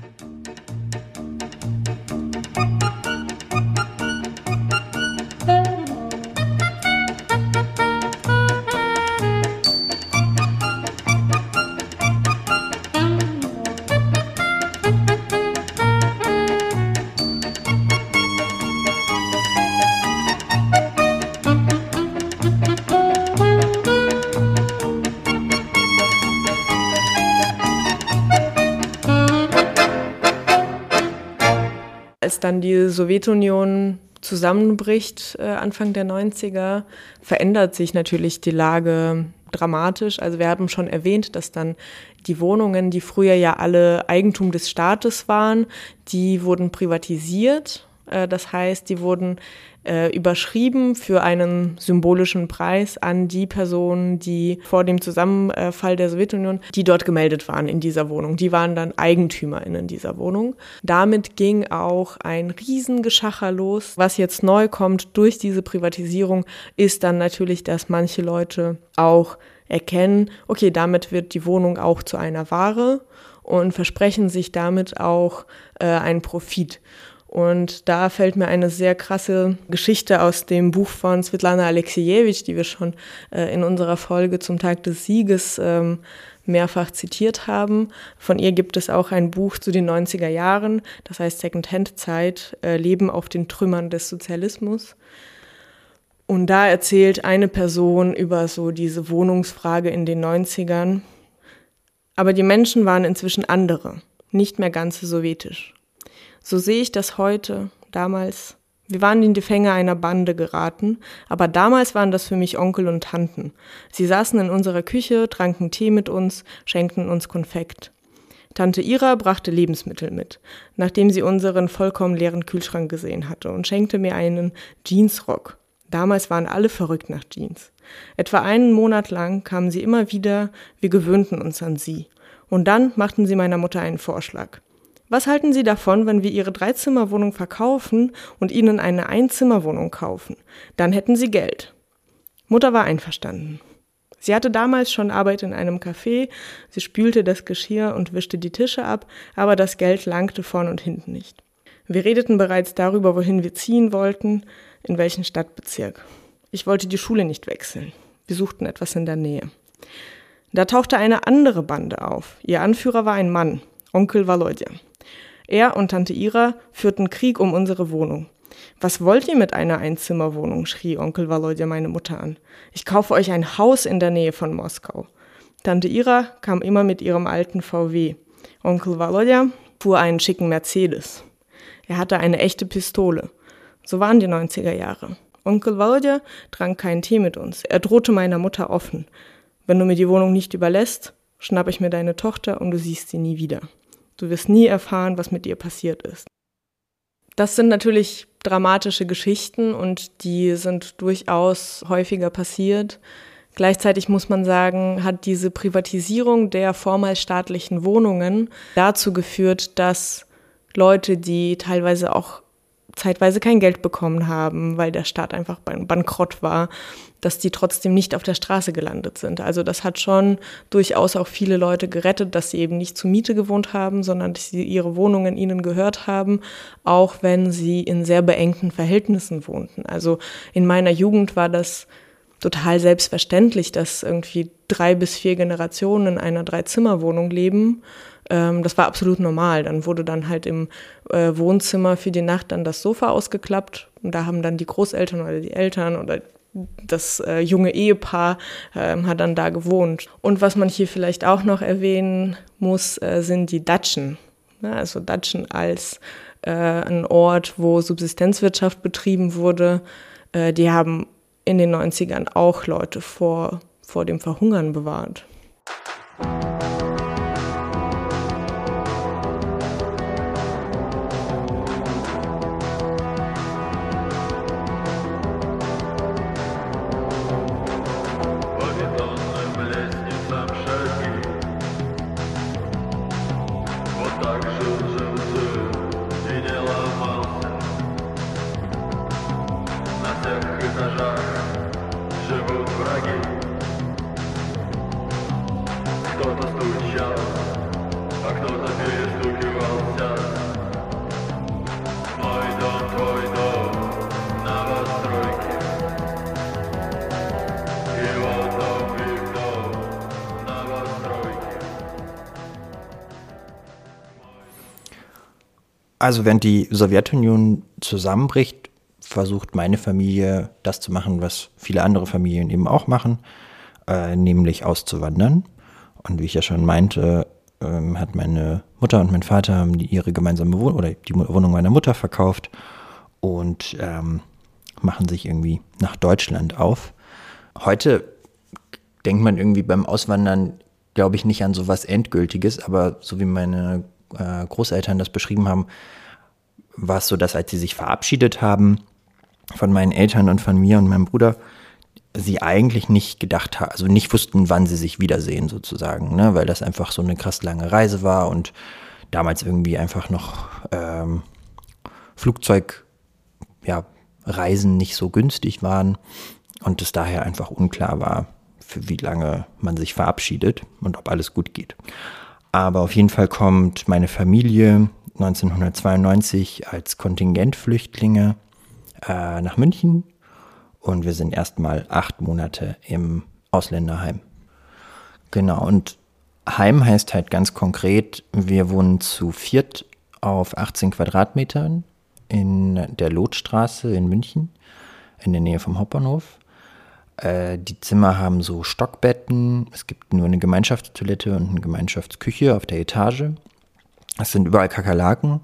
Sowjetunion zusammenbricht, äh, Anfang der 90er, verändert sich natürlich die Lage dramatisch. Also wir haben schon erwähnt, dass dann die Wohnungen, die früher ja alle Eigentum des Staates waren, die wurden privatisiert. Äh, das heißt, die wurden äh, überschrieben für einen symbolischen Preis an die Personen, die vor dem Zusammenfall der Sowjetunion, die dort gemeldet waren in dieser Wohnung. Die waren dann EigentümerInnen dieser Wohnung. Damit ging auch ein Riesengeschacher los. Was jetzt neu kommt durch diese Privatisierung, ist dann natürlich, dass manche Leute auch erkennen, okay, damit wird die Wohnung auch zu einer Ware und versprechen sich damit auch äh, einen Profit. Und da fällt mir eine sehr krasse Geschichte aus dem Buch von Svetlana Alexejewitsch, die wir schon äh, in unserer Folge zum Tag des Sieges ähm, mehrfach zitiert haben. Von ihr gibt es auch ein Buch zu den 90er Jahren, das heißt Secondhand-Zeit, äh, Leben auf den Trümmern des Sozialismus. Und da erzählt eine Person über so diese Wohnungsfrage in den 90ern. Aber die Menschen waren inzwischen andere, nicht mehr ganz sowjetisch. So sehe ich das heute, damals. Wir waren in die Fänge einer Bande geraten, aber damals waren das für mich Onkel und Tanten. Sie saßen in unserer Küche, tranken Tee mit uns, schenkten uns Konfekt. Tante Ira brachte Lebensmittel mit, nachdem sie unseren vollkommen leeren Kühlschrank gesehen hatte und schenkte mir einen Jeansrock. Damals waren alle verrückt nach Jeans. Etwa einen Monat lang kamen sie immer wieder, wir gewöhnten uns an sie. Und dann machten sie meiner Mutter einen Vorschlag. Was halten Sie davon, wenn wir Ihre Dreizimmerwohnung verkaufen und Ihnen eine Einzimmerwohnung kaufen? Dann hätten Sie Geld. Mutter war einverstanden. Sie hatte damals schon Arbeit in einem Café, sie spülte das Geschirr und wischte die Tische ab, aber das Geld langte vorn und hinten nicht. Wir redeten bereits darüber, wohin wir ziehen wollten, in welchen Stadtbezirk. Ich wollte die Schule nicht wechseln. Wir suchten etwas in der Nähe. Da tauchte eine andere Bande auf. Ihr Anführer war ein Mann, Onkel Volodya. Er und Tante Ira führten Krieg um unsere Wohnung. Was wollt ihr mit einer Einzimmerwohnung? schrie Onkel Volodya meine Mutter an. Ich kaufe euch ein Haus in der Nähe von Moskau. Tante Ira kam immer mit ihrem alten VW. Onkel Volodya fuhr einen schicken Mercedes. Er hatte eine echte Pistole. So waren die 90er Jahre. Onkel Volodya trank keinen Tee mit uns. Er drohte meiner Mutter offen. Wenn du mir die Wohnung nicht überlässt, schnapp ich mir deine Tochter und du siehst sie nie wieder. Du wirst nie erfahren, was mit ihr passiert ist. Das sind natürlich dramatische Geschichten und die sind durchaus häufiger passiert. Gleichzeitig muss man sagen, hat diese Privatisierung der vormals staatlichen Wohnungen dazu geführt, dass Leute, die teilweise auch zeitweise kein Geld bekommen haben, weil der Staat einfach bankrott war, dass die trotzdem nicht auf der Straße gelandet sind. Also das hat schon durchaus auch viele Leute gerettet, dass sie eben nicht zur Miete gewohnt haben, sondern dass sie ihre Wohnungen ihnen gehört haben, auch wenn sie in sehr beengten Verhältnissen wohnten. Also in meiner Jugend war das total selbstverständlich, dass irgendwie drei bis vier Generationen in einer Dreizimmerwohnung leben ähm, das war absolut normal. Dann wurde dann halt im äh, Wohnzimmer für die Nacht dann das Sofa ausgeklappt und da haben dann die Großeltern oder die Eltern oder das äh, junge Ehepaar äh, hat dann da gewohnt. Und was man hier vielleicht auch noch erwähnen muss, äh, sind die Datschen. Ja, also Datschen als äh, ein Ort, wo Subsistenzwirtschaft betrieben wurde. Äh, die haben in den 90ern auch Leute vor, vor dem Verhungern bewahrt. Also während die Sowjetunion zusammenbricht, versucht meine Familie das zu machen, was viele andere Familien eben auch machen, äh, nämlich auszuwandern. Und wie ich ja schon meinte, ähm, hat meine Mutter und mein Vater haben ihre gemeinsame Wohnung oder die Wohnung meiner Mutter verkauft und ähm, machen sich irgendwie nach Deutschland auf. Heute denkt man irgendwie beim Auswandern, glaube ich, nicht an so was Endgültiges, aber so wie meine äh, Großeltern das beschrieben haben, war es so, dass als sie sich verabschiedet haben von meinen Eltern und von mir und meinem Bruder, sie eigentlich nicht gedacht haben, also nicht wussten, wann sie sich wiedersehen sozusagen, ne? weil das einfach so eine krass lange Reise war und damals irgendwie einfach noch ähm, Flugzeug, ja, Reisen nicht so günstig waren und es daher einfach unklar war, für wie lange man sich verabschiedet und ob alles gut geht. Aber auf jeden Fall kommt meine Familie 1992 als Kontingentflüchtlinge äh, nach München und wir sind erstmal acht Monate im Ausländerheim. Genau, und Heim heißt halt ganz konkret, wir wohnen zu viert auf 18 Quadratmetern in der Lotstraße in München, in der Nähe vom Hauptbahnhof. Äh, die Zimmer haben so Stockbetten, es gibt nur eine Gemeinschaftstoilette und eine Gemeinschaftsküche auf der Etage. Es sind überall Kakerlaken.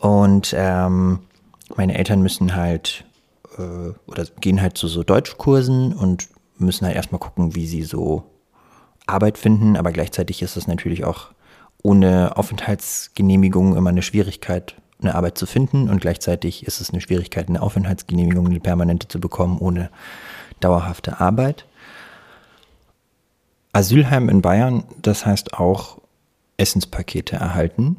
Und ähm, meine Eltern müssen halt äh, oder gehen halt zu so Deutschkursen und müssen halt erstmal gucken, wie sie so Arbeit finden. Aber gleichzeitig ist es natürlich auch ohne Aufenthaltsgenehmigung immer eine Schwierigkeit, eine Arbeit zu finden. Und gleichzeitig ist es eine Schwierigkeit, eine Aufenthaltsgenehmigung, eine permanente zu bekommen, ohne dauerhafte Arbeit. Asylheim in Bayern, das heißt auch Essenspakete erhalten.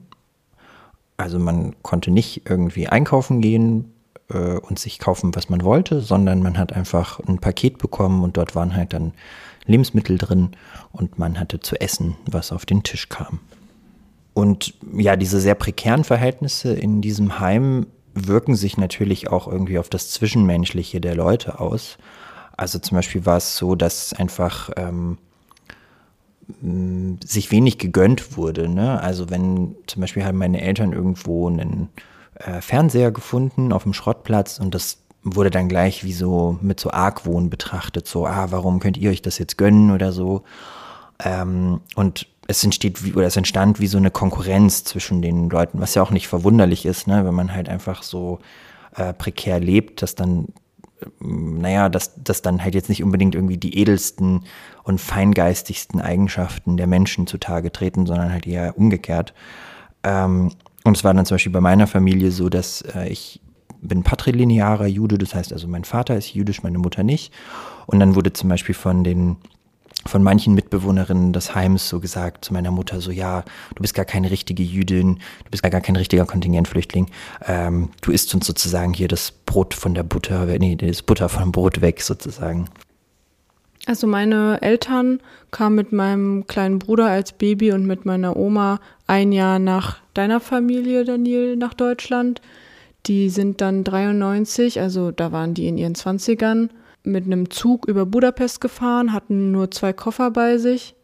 Also man konnte nicht irgendwie einkaufen gehen äh, und sich kaufen, was man wollte, sondern man hat einfach ein Paket bekommen und dort waren halt dann Lebensmittel drin und man hatte zu essen, was auf den Tisch kam. Und ja, diese sehr prekären Verhältnisse in diesem Heim wirken sich natürlich auch irgendwie auf das Zwischenmenschliche der Leute aus. Also zum Beispiel war es so, dass einfach ähm, sich wenig gegönnt wurde. Ne? Also wenn zum Beispiel haben meine Eltern irgendwo einen äh, Fernseher gefunden auf dem Schrottplatz und das wurde dann gleich wie so mit so Argwohn betrachtet, so, ah, warum könnt ihr euch das jetzt gönnen oder so. Ähm, und es entsteht wie, oder es entstand wie so eine Konkurrenz zwischen den Leuten, was ja auch nicht verwunderlich ist, ne, wenn man halt einfach so äh, prekär lebt, dass dann naja, dass, dass dann halt jetzt nicht unbedingt irgendwie die edelsten und feingeistigsten Eigenschaften der Menschen zutage treten, sondern halt eher umgekehrt. Ähm, und es war dann zum Beispiel bei meiner Familie so, dass äh, ich bin patrilinearer Jude, das heißt also mein Vater ist jüdisch, meine Mutter nicht. Und dann wurde zum Beispiel von den von manchen Mitbewohnerinnen des Heims so gesagt zu meiner Mutter so, ja, du bist gar keine richtige Jüdin, du bist gar, kein richtiger Kontingentflüchtling, ähm, du isst uns sozusagen hier das Brot von der Butter, nee, das Butter vom Brot weg sozusagen. Also meine Eltern kamen mit meinem kleinen Bruder als Baby und mit meiner Oma ein Jahr nach deiner Familie, Daniel, nach Deutschland. Die sind dann 93, also da waren die in ihren Zwanzigern mit einem Zug über Budapest gefahren, hatten nur zwei Koffer bei sich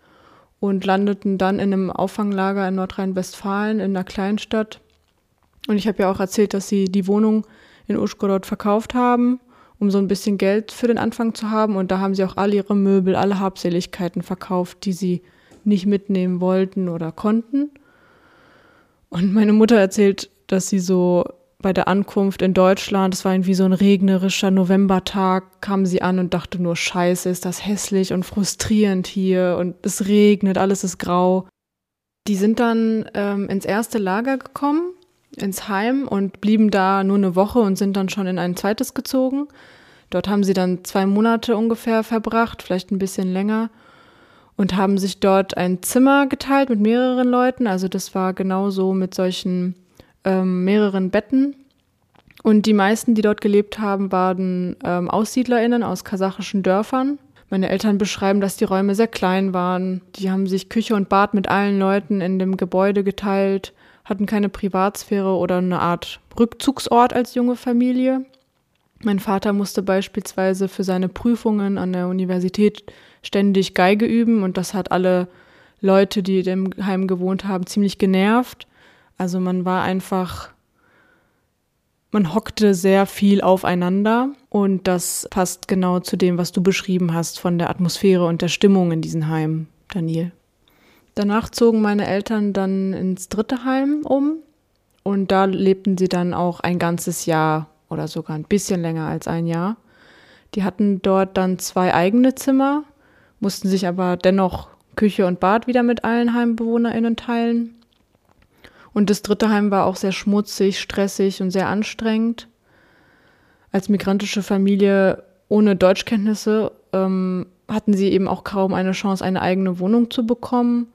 und landeten dann in einem Auffanglager in Nordrhein-Westfalen in einer Kleinstadt. Und ich habe ja auch erzählt, dass sie die Wohnung in Uschgorod verkauft haben, um so ein bisschen Geld für den Anfang zu haben. Und da haben sie auch alle ihre Möbel, alle Habseligkeiten verkauft, die sie nicht mitnehmen wollten oder konnten. Und meine Mutter erzählt, dass sie so bei der Ankunft in Deutschland, es war irgendwie so ein regnerischer Novembertag, kam sie an und dachte nur, scheiße, ist das hässlich und frustrierend hier und es regnet, alles ist grau. Die sind dann ähm, ins erste Lager gekommen, ins Heim und blieben da nur eine Woche und sind dann schon in ein zweites gezogen. Dort haben sie dann zwei Monate ungefähr verbracht, vielleicht ein bisschen länger und haben sich dort ein Zimmer geteilt mit mehreren Leuten. Also das war genauso mit solchen ähm, mehreren Betten. Und die meisten, die dort gelebt haben, waren ähm, AussiedlerInnen aus kasachischen Dörfern. Meine Eltern beschreiben, dass die Räume sehr klein waren. Die haben sich Küche und Bad mit allen Leuten in dem Gebäude geteilt, hatten keine Privatsphäre oder eine Art Rückzugsort als junge Familie. Mein Vater musste beispielsweise für seine Prüfungen an der Universität ständig Geige üben und das hat alle Leute, die im Heim gewohnt haben, ziemlich genervt. Also man war einfach, man hockte sehr viel aufeinander und das passt genau zu dem, was du beschrieben hast von der Atmosphäre und der Stimmung in diesen Heimen, Daniel. Danach zogen meine Eltern dann ins dritte Heim um und da lebten sie dann auch ein ganzes Jahr oder sogar ein bisschen länger als ein Jahr. Die hatten dort dann zwei eigene Zimmer, mussten sich aber dennoch Küche und Bad wieder mit allen HeimbewohnerInnen teilen. Und das dritte Heim war auch sehr schmutzig, stressig und sehr anstrengend. Als migrantische Familie ohne Deutschkenntnisse ähm, hatten sie eben auch kaum eine Chance, eine eigene Wohnung zu bekommen.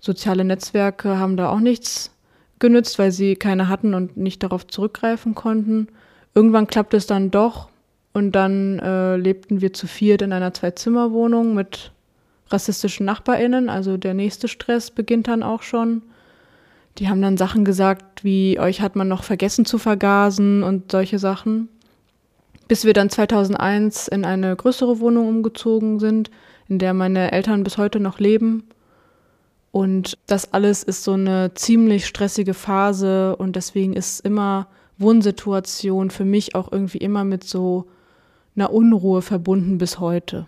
Soziale Netzwerke haben da auch nichts genützt, weil sie keine hatten und nicht darauf zurückgreifen konnten. Irgendwann klappte es dann doch und dann äh, lebten wir zu viert in einer Zwei-Zimmer-Wohnung mit rassistischen NachbarInnen. Also der nächste Stress beginnt dann auch schon. Die haben dann Sachen gesagt, wie euch hat man noch vergessen zu vergasen und solche Sachen. Bis wir dann 2001 in eine größere Wohnung umgezogen sind, in der meine Eltern bis heute noch leben. Und das alles ist so eine ziemlich stressige Phase und deswegen ist immer Wohnsituation für mich auch irgendwie immer mit so einer Unruhe verbunden bis heute.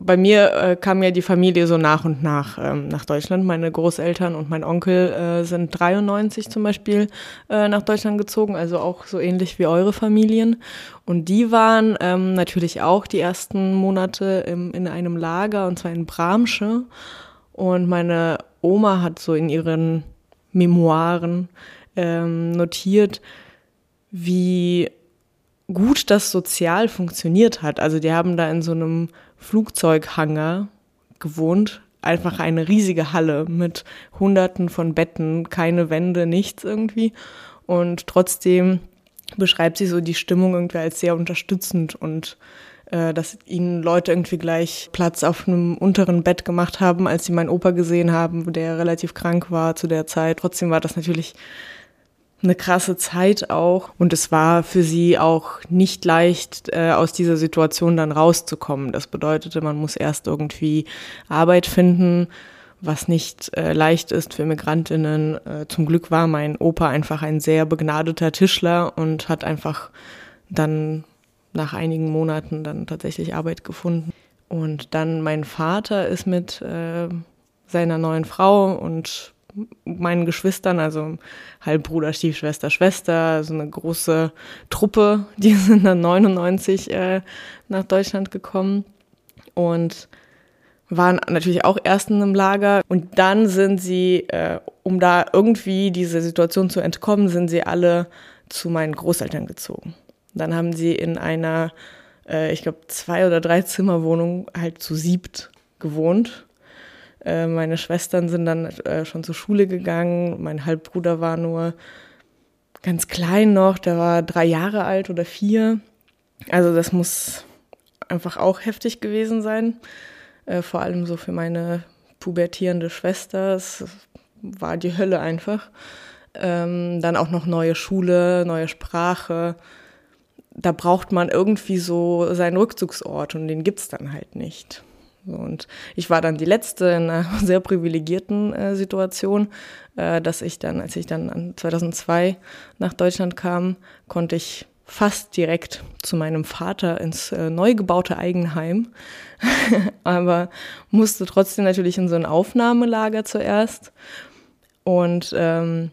Bei mir äh, kam ja die Familie so nach und nach ähm, nach Deutschland. Meine Großeltern und mein Onkel äh, sind 93 zum Beispiel äh, nach Deutschland gezogen, also auch so ähnlich wie eure Familien. Und die waren ähm, natürlich auch die ersten Monate im, in einem Lager, und zwar in Bramsche. Und meine Oma hat so in ihren Memoiren ähm, notiert, wie gut das sozial funktioniert hat. Also die haben da in so einem Flugzeughanger gewohnt, einfach eine riesige Halle mit Hunderten von Betten, keine Wände, nichts irgendwie. Und trotzdem beschreibt sie so die Stimmung irgendwie als sehr unterstützend und äh, dass ihnen Leute irgendwie gleich Platz auf einem unteren Bett gemacht haben, als sie meinen Opa gesehen haben, der relativ krank war zu der Zeit. Trotzdem war das natürlich eine krasse Zeit auch. Und es war für sie auch nicht leicht, äh, aus dieser Situation dann rauszukommen. Das bedeutete, man muss erst irgendwie Arbeit finden, was nicht äh, leicht ist für Migrantinnen. Äh, zum Glück war mein Opa einfach ein sehr begnadeter Tischler und hat einfach dann nach einigen Monaten dann tatsächlich Arbeit gefunden. Und dann mein Vater ist mit äh, seiner neuen Frau und meinen Geschwistern, also Halbbruder, Stiefschwester, Schwester, so eine große Truppe, die sind dann 99 äh, nach Deutschland gekommen und waren natürlich auch erst in einem Lager und dann sind sie, äh, um da irgendwie diese Situation zu entkommen, sind sie alle zu meinen Großeltern gezogen. Dann haben sie in einer, äh, ich glaube, zwei oder drei Zimmerwohnung halt zu siebt gewohnt äh, meine Schwestern sind dann äh, schon zur Schule gegangen. Mein Halbbruder war nur ganz klein noch, der war drei Jahre alt oder vier. Also das muss einfach auch heftig gewesen sein. Äh, vor allem so für meine pubertierende Schwester. Es war die Hölle einfach. Ähm, dann auch noch neue Schule, neue Sprache. Da braucht man irgendwie so seinen Rückzugsort und den gibt's dann halt nicht. Und ich war dann die letzte in einer sehr privilegierten äh, Situation, äh, dass ich dann, als ich dann 2002 nach Deutschland kam, konnte ich fast direkt zu meinem Vater ins äh, neu gebaute Eigenheim, aber musste trotzdem natürlich in so ein Aufnahmelager zuerst. Und ähm,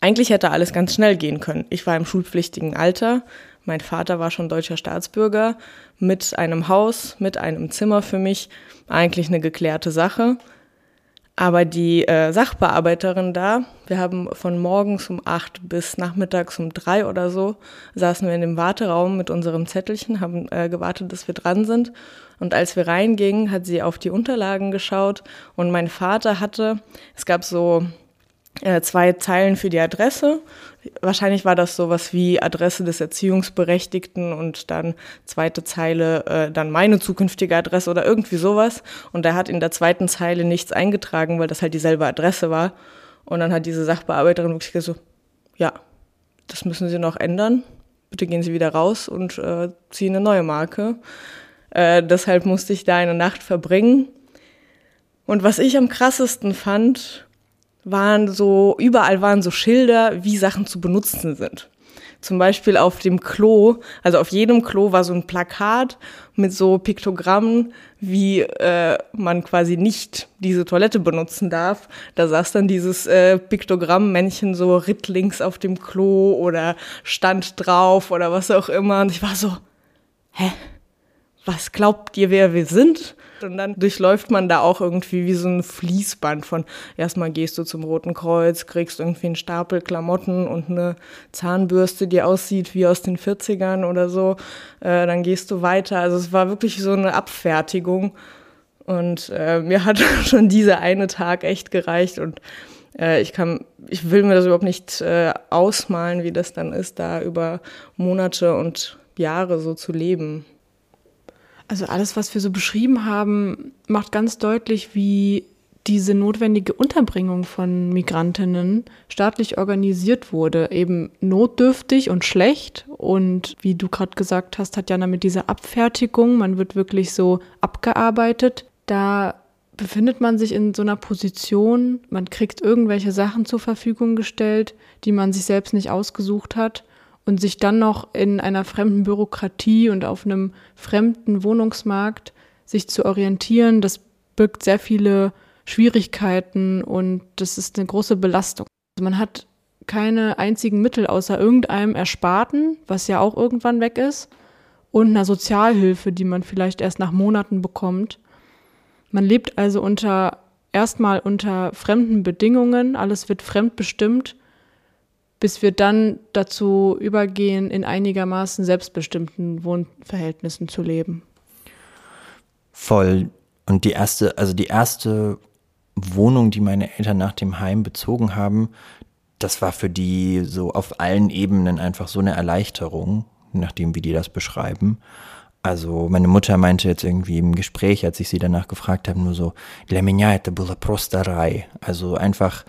eigentlich hätte alles ganz schnell gehen können. Ich war im schulpflichtigen Alter, mein Vater war schon deutscher Staatsbürger mit einem Haus, mit einem Zimmer für mich. Eigentlich eine geklärte Sache. Aber die äh, Sachbearbeiterin da, wir haben von morgens um acht bis nachmittags um drei oder so, saßen wir in dem Warteraum mit unserem Zettelchen, haben äh, gewartet, dass wir dran sind. Und als wir reingingen, hat sie auf die Unterlagen geschaut und mein Vater hatte, es gab so äh, zwei Zeilen für die Adresse. Wahrscheinlich war das sowas wie Adresse des Erziehungsberechtigten und dann zweite Zeile äh, dann meine zukünftige Adresse oder irgendwie sowas. Und er hat in der zweiten Zeile nichts eingetragen, weil das halt dieselbe Adresse war. Und dann hat diese Sachbearbeiterin wirklich gesagt, so, ja, das müssen Sie noch ändern. Bitte gehen Sie wieder raus und äh, ziehen eine neue Marke. Äh, deshalb musste ich da eine Nacht verbringen. Und was ich am krassesten fand, waren so, überall waren so Schilder, wie Sachen zu benutzen sind. zum Beispiel auf dem Klo, also auf jedem Klo war so ein Plakat mit so Piktogrammen, wie äh, man quasi nicht diese Toilette benutzen darf. Da saß dann dieses äh, Piktogramm-Männchen so rittlings auf dem Klo oder stand drauf oder was auch immer. Und ich war so, hä? Was glaubt ihr, wer wir sind? Und dann durchläuft man da auch irgendwie wie so ein Fließband von, erstmal gehst du zum Roten Kreuz, kriegst irgendwie einen Stapel Klamotten und eine Zahnbürste, die aussieht wie aus den 40ern oder so. Äh, dann gehst du weiter. Also es war wirklich so eine Abfertigung. Und äh, mir hat schon dieser eine Tag echt gereicht und äh, ich kann, ich will mir das überhaupt nicht äh, ausmalen, wie das dann ist, da über Monate und Jahre so zu leben. Also alles, was wir so beschrieben haben, macht ganz deutlich, wie diese notwendige Unterbringung von Migrantinnen staatlich organisiert wurde, eben notdürftig und schlecht. Und wie du gerade gesagt hast, hat Jana mit dieser Abfertigung, man wird wirklich so abgearbeitet. Da befindet man sich in so einer Position, man kriegt irgendwelche Sachen zur Verfügung gestellt, die man sich selbst nicht ausgesucht hat und sich dann noch in einer fremden Bürokratie und auf einem fremden Wohnungsmarkt sich zu orientieren, das birgt sehr viele Schwierigkeiten und das ist eine große Belastung. Also man hat keine einzigen Mittel außer irgendeinem Ersparten, was ja auch irgendwann weg ist, und einer Sozialhilfe, die man vielleicht erst nach Monaten bekommt. Man lebt also unter erstmal unter fremden Bedingungen, alles wird fremdbestimmt bis wir dann dazu übergehen, in einigermaßen selbstbestimmten Wohnverhältnissen zu leben. Voll. Und die erste, also die erste Wohnung, die meine Eltern nach dem Heim bezogen haben, das war für die so auf allen Ebenen einfach so eine Erleichterung, nachdem wie die das beschreiben. Also meine Mutter meinte jetzt irgendwie im Gespräch, als ich sie danach gefragt habe, nur so, для меня это было просто рай. Also einfach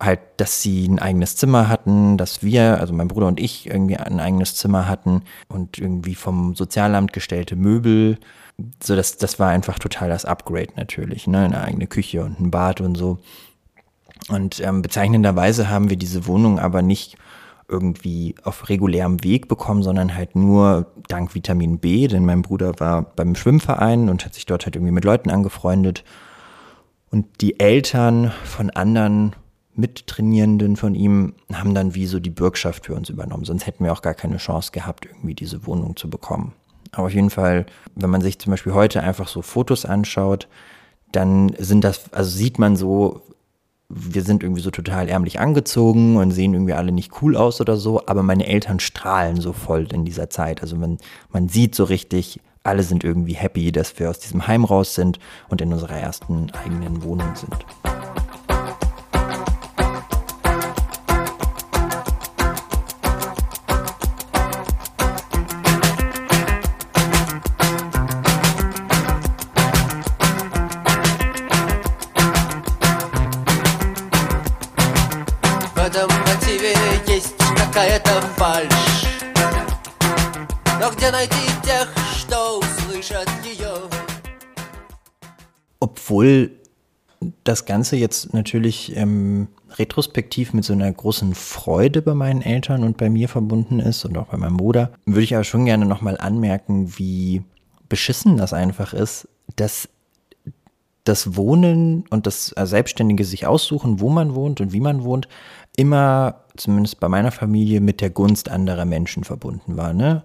halt, dass sie ein eigenes Zimmer hatten, dass wir, also mein Bruder und ich, irgendwie ein eigenes Zimmer hatten und irgendwie vom Sozialamt gestellte Möbel. So, das, das war einfach total das Upgrade natürlich, ne? Eine eigene Küche und ein Bad und so. Und ähm, bezeichnenderweise haben wir diese Wohnung aber nicht irgendwie auf regulärem Weg bekommen, sondern halt nur dank Vitamin B, denn mein Bruder war beim Schwimmverein und hat sich dort halt irgendwie mit Leuten angefreundet. Und die Eltern von anderen Mittrainierenden von ihm haben dann wie so die Bürgschaft für uns übernommen. Sonst hätten wir auch gar keine Chance gehabt, irgendwie diese Wohnung zu bekommen. Aber auf jeden Fall, wenn man sich zum Beispiel heute einfach so Fotos anschaut, dann sind das, also sieht man so, wir sind irgendwie so total ärmlich angezogen und sehen irgendwie alle nicht cool aus oder so, aber meine Eltern strahlen so voll in dieser Zeit. Also man, man sieht so richtig, alle sind irgendwie happy, dass wir aus diesem Heim raus sind und in unserer ersten eigenen Wohnung sind. Obwohl das Ganze jetzt natürlich ähm, retrospektiv mit so einer großen Freude bei meinen Eltern und bei mir verbunden ist und auch bei meinem Bruder, würde ich aber schon gerne nochmal anmerken, wie beschissen das einfach ist, dass das Wohnen und das äh, Selbstständige sich aussuchen, wo man wohnt und wie man wohnt, immer, zumindest bei meiner Familie, mit der Gunst anderer Menschen verbunden war. Ne?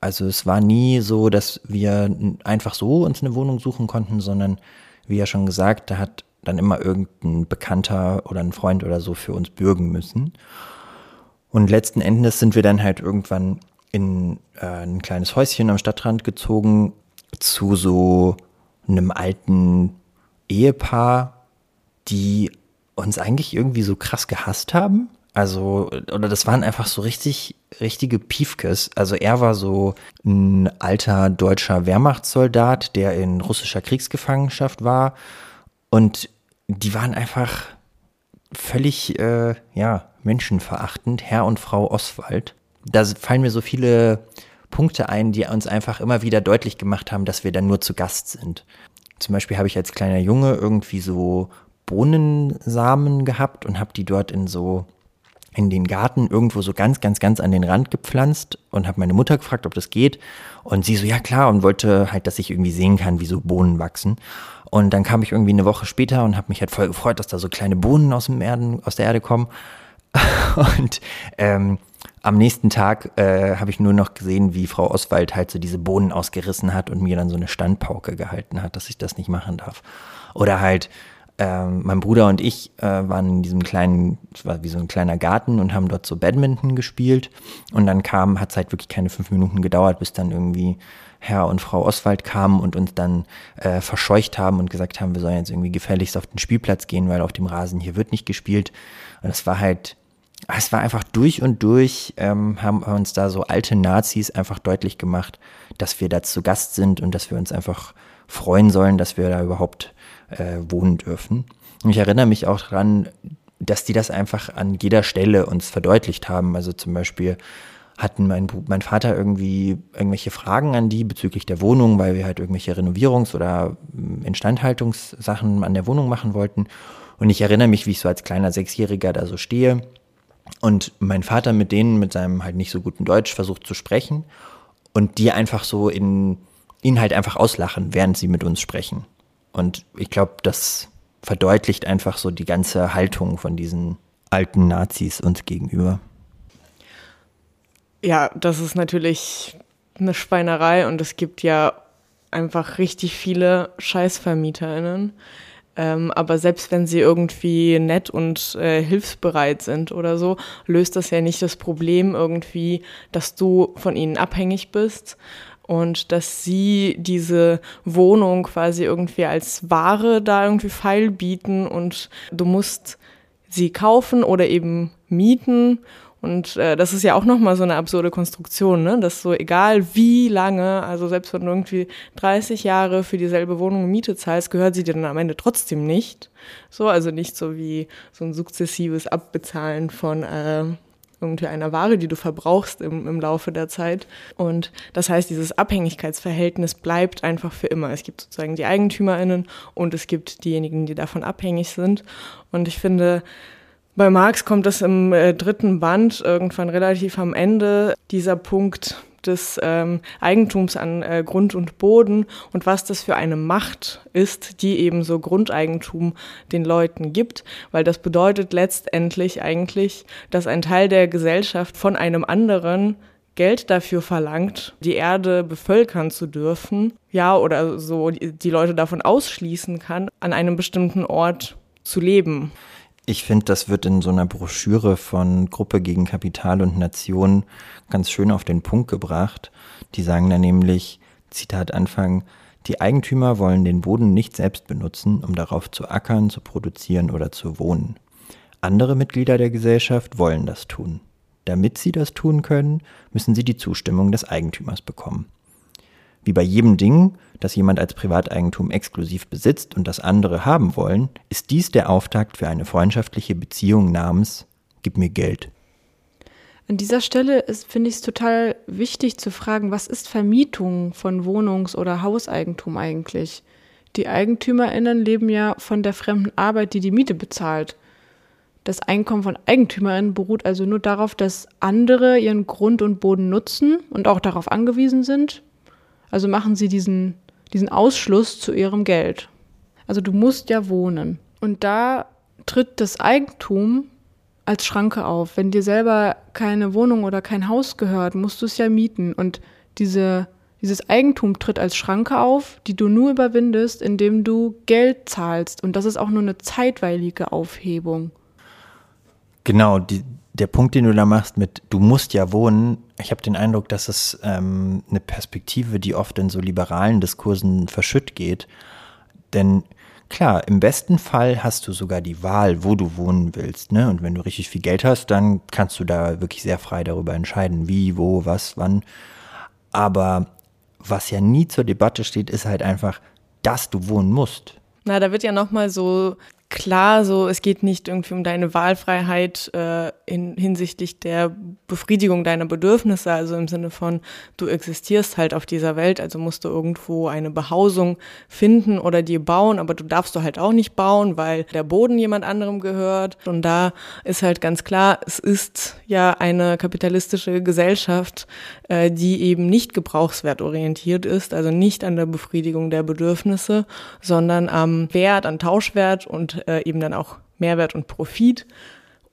Also es war nie so, dass wir einfach so uns eine Wohnung suchen konnten, sondern wie ja schon gesagt, da hat dann immer irgendein Bekannter oder ein Freund oder so für uns bürgen müssen. Und letzten Endes sind wir dann halt irgendwann in äh, ein kleines Häuschen am Stadtrand gezogen zu so einem alten Ehepaar, die uns eigentlich irgendwie so krass gehasst haben. Also, oder das waren einfach so richtig, richtige Piefkes. Also er war so ein alter deutscher Wehrmachtssoldat, der in russischer Kriegsgefangenschaft war. Und die waren einfach völlig, äh, ja, menschenverachtend, Herr und Frau Oswald. Da fallen mir so viele Punkte ein, die uns einfach immer wieder deutlich gemacht haben, dass wir dann nur zu Gast sind. Zum Beispiel habe ich als kleiner Junge irgendwie so Bohnensamen gehabt und habe die dort in so in den Garten irgendwo so ganz, ganz, ganz an den Rand gepflanzt und habe meine Mutter gefragt, ob das geht. Und sie so, ja klar, und wollte halt, dass ich irgendwie sehen kann, wie so Bohnen wachsen. Und dann kam ich irgendwie eine Woche später und habe mich halt voll gefreut, dass da so kleine Bohnen aus, dem Erden, aus der Erde kommen. Und ähm, am nächsten Tag äh, habe ich nur noch gesehen, wie Frau Oswald halt so diese Bohnen ausgerissen hat und mir dann so eine Standpauke gehalten hat, dass ich das nicht machen darf. Oder halt ähm, mein Bruder und ich äh, waren in diesem kleinen, es war wie so ein kleiner Garten und haben dort so Badminton gespielt. Und dann kam, hat es halt wirklich keine fünf Minuten gedauert, bis dann irgendwie Herr und Frau Oswald kamen und uns dann äh, verscheucht haben und gesagt haben, wir sollen jetzt irgendwie gefälligst auf den Spielplatz gehen, weil auf dem Rasen hier wird nicht gespielt. Und es war halt, es war einfach durch und durch, ähm, haben uns da so alte Nazis einfach deutlich gemacht, dass wir da zu Gast sind und dass wir uns einfach freuen sollen, dass wir da überhaupt äh, wohnen dürfen. Und ich erinnere mich auch daran, dass die das einfach an jeder Stelle uns verdeutlicht haben. Also zum Beispiel hatten mein, mein Vater irgendwie irgendwelche Fragen an die bezüglich der Wohnung, weil wir halt irgendwelche Renovierungs- oder hm, Instandhaltungssachen an der Wohnung machen wollten. Und ich erinnere mich, wie ich so als kleiner Sechsjähriger da so stehe und mein Vater mit denen, mit seinem halt nicht so guten Deutsch, versucht zu sprechen und die einfach so in ihn halt einfach auslachen, während sie mit uns sprechen. Und ich glaube, das verdeutlicht einfach so die ganze Haltung von diesen alten Nazis uns gegenüber. Ja, das ist natürlich eine Schweinerei und es gibt ja einfach richtig viele ScheißvermieterInnen. Ähm, aber selbst wenn sie irgendwie nett und äh, hilfsbereit sind oder so, löst das ja nicht das Problem irgendwie, dass du von ihnen abhängig bist und dass sie diese Wohnung quasi irgendwie als Ware da irgendwie feil bieten und du musst sie kaufen oder eben mieten und äh, das ist ja auch nochmal so eine absurde Konstruktion, ne? dass so egal wie lange, also selbst wenn du irgendwie 30 Jahre für dieselbe Wohnung Miete zahlst, gehört sie dir dann am Ende trotzdem nicht. So, also nicht so wie so ein sukzessives Abbezahlen von äh, irgendwie einer Ware, die du verbrauchst im, im Laufe der Zeit. Und das heißt, dieses Abhängigkeitsverhältnis bleibt einfach für immer. Es gibt sozusagen die EigentümerInnen und es gibt diejenigen, die davon abhängig sind. Und ich finde, bei Marx kommt es im äh, dritten Band irgendwann relativ am Ende dieser Punkt des ähm, Eigentums an äh, Grund und Boden und was das für eine Macht ist, die eben so Grundeigentum den Leuten gibt, weil das bedeutet letztendlich eigentlich, dass ein Teil der Gesellschaft von einem anderen Geld dafür verlangt, die Erde bevölkern zu dürfen, ja, oder so die Leute davon ausschließen kann, an einem bestimmten Ort zu leben. Ich finde, das wird in so einer Broschüre von Gruppe gegen Kapital und Nation ganz schön auf den Punkt gebracht. Die sagen da nämlich, Zitat Anfang, die Eigentümer wollen den Boden nicht selbst benutzen, um darauf zu ackern, zu produzieren oder zu wohnen. Andere Mitglieder der Gesellschaft wollen das tun. Damit sie das tun können, müssen sie die Zustimmung des Eigentümers bekommen. Wie bei jedem Ding, das jemand als Privateigentum exklusiv besitzt und das andere haben wollen, ist dies der Auftakt für eine freundschaftliche Beziehung namens Gib mir Geld. An dieser Stelle finde ich es total wichtig zu fragen, was ist Vermietung von Wohnungs- oder Hauseigentum eigentlich? Die EigentümerInnen leben ja von der fremden Arbeit, die die Miete bezahlt. Das Einkommen von EigentümerInnen beruht also nur darauf, dass andere ihren Grund und Boden nutzen und auch darauf angewiesen sind, also machen sie diesen, diesen Ausschluss zu ihrem Geld. Also du musst ja wohnen. Und da tritt das Eigentum als Schranke auf. Wenn dir selber keine Wohnung oder kein Haus gehört, musst du es ja mieten. Und diese, dieses Eigentum tritt als Schranke auf, die du nur überwindest, indem du Geld zahlst. Und das ist auch nur eine zeitweilige Aufhebung. Genau, die, der Punkt, den du da machst mit, du musst ja wohnen, ich habe den Eindruck, dass es ähm, eine Perspektive, die oft in so liberalen Diskursen verschütt geht. Denn klar, im besten Fall hast du sogar die Wahl, wo du wohnen willst. Ne? Und wenn du richtig viel Geld hast, dann kannst du da wirklich sehr frei darüber entscheiden, wie, wo, was, wann. Aber was ja nie zur Debatte steht, ist halt einfach, dass du wohnen musst. Na, da wird ja nochmal so klar, so es geht nicht irgendwie um deine Wahlfreiheit äh, in, hinsichtlich der Befriedigung deiner Bedürfnisse, also im Sinne von du existierst halt auf dieser Welt, also musst du irgendwo eine Behausung finden oder dir bauen, aber du darfst du halt auch nicht bauen, weil der Boden jemand anderem gehört. Und da ist halt ganz klar, es ist ja eine kapitalistische Gesellschaft, äh, die eben nicht gebrauchswertorientiert ist, also nicht an der Befriedigung der Bedürfnisse, sondern am Wert, an Tauschwert und äh, eben dann auch Mehrwert und Profit.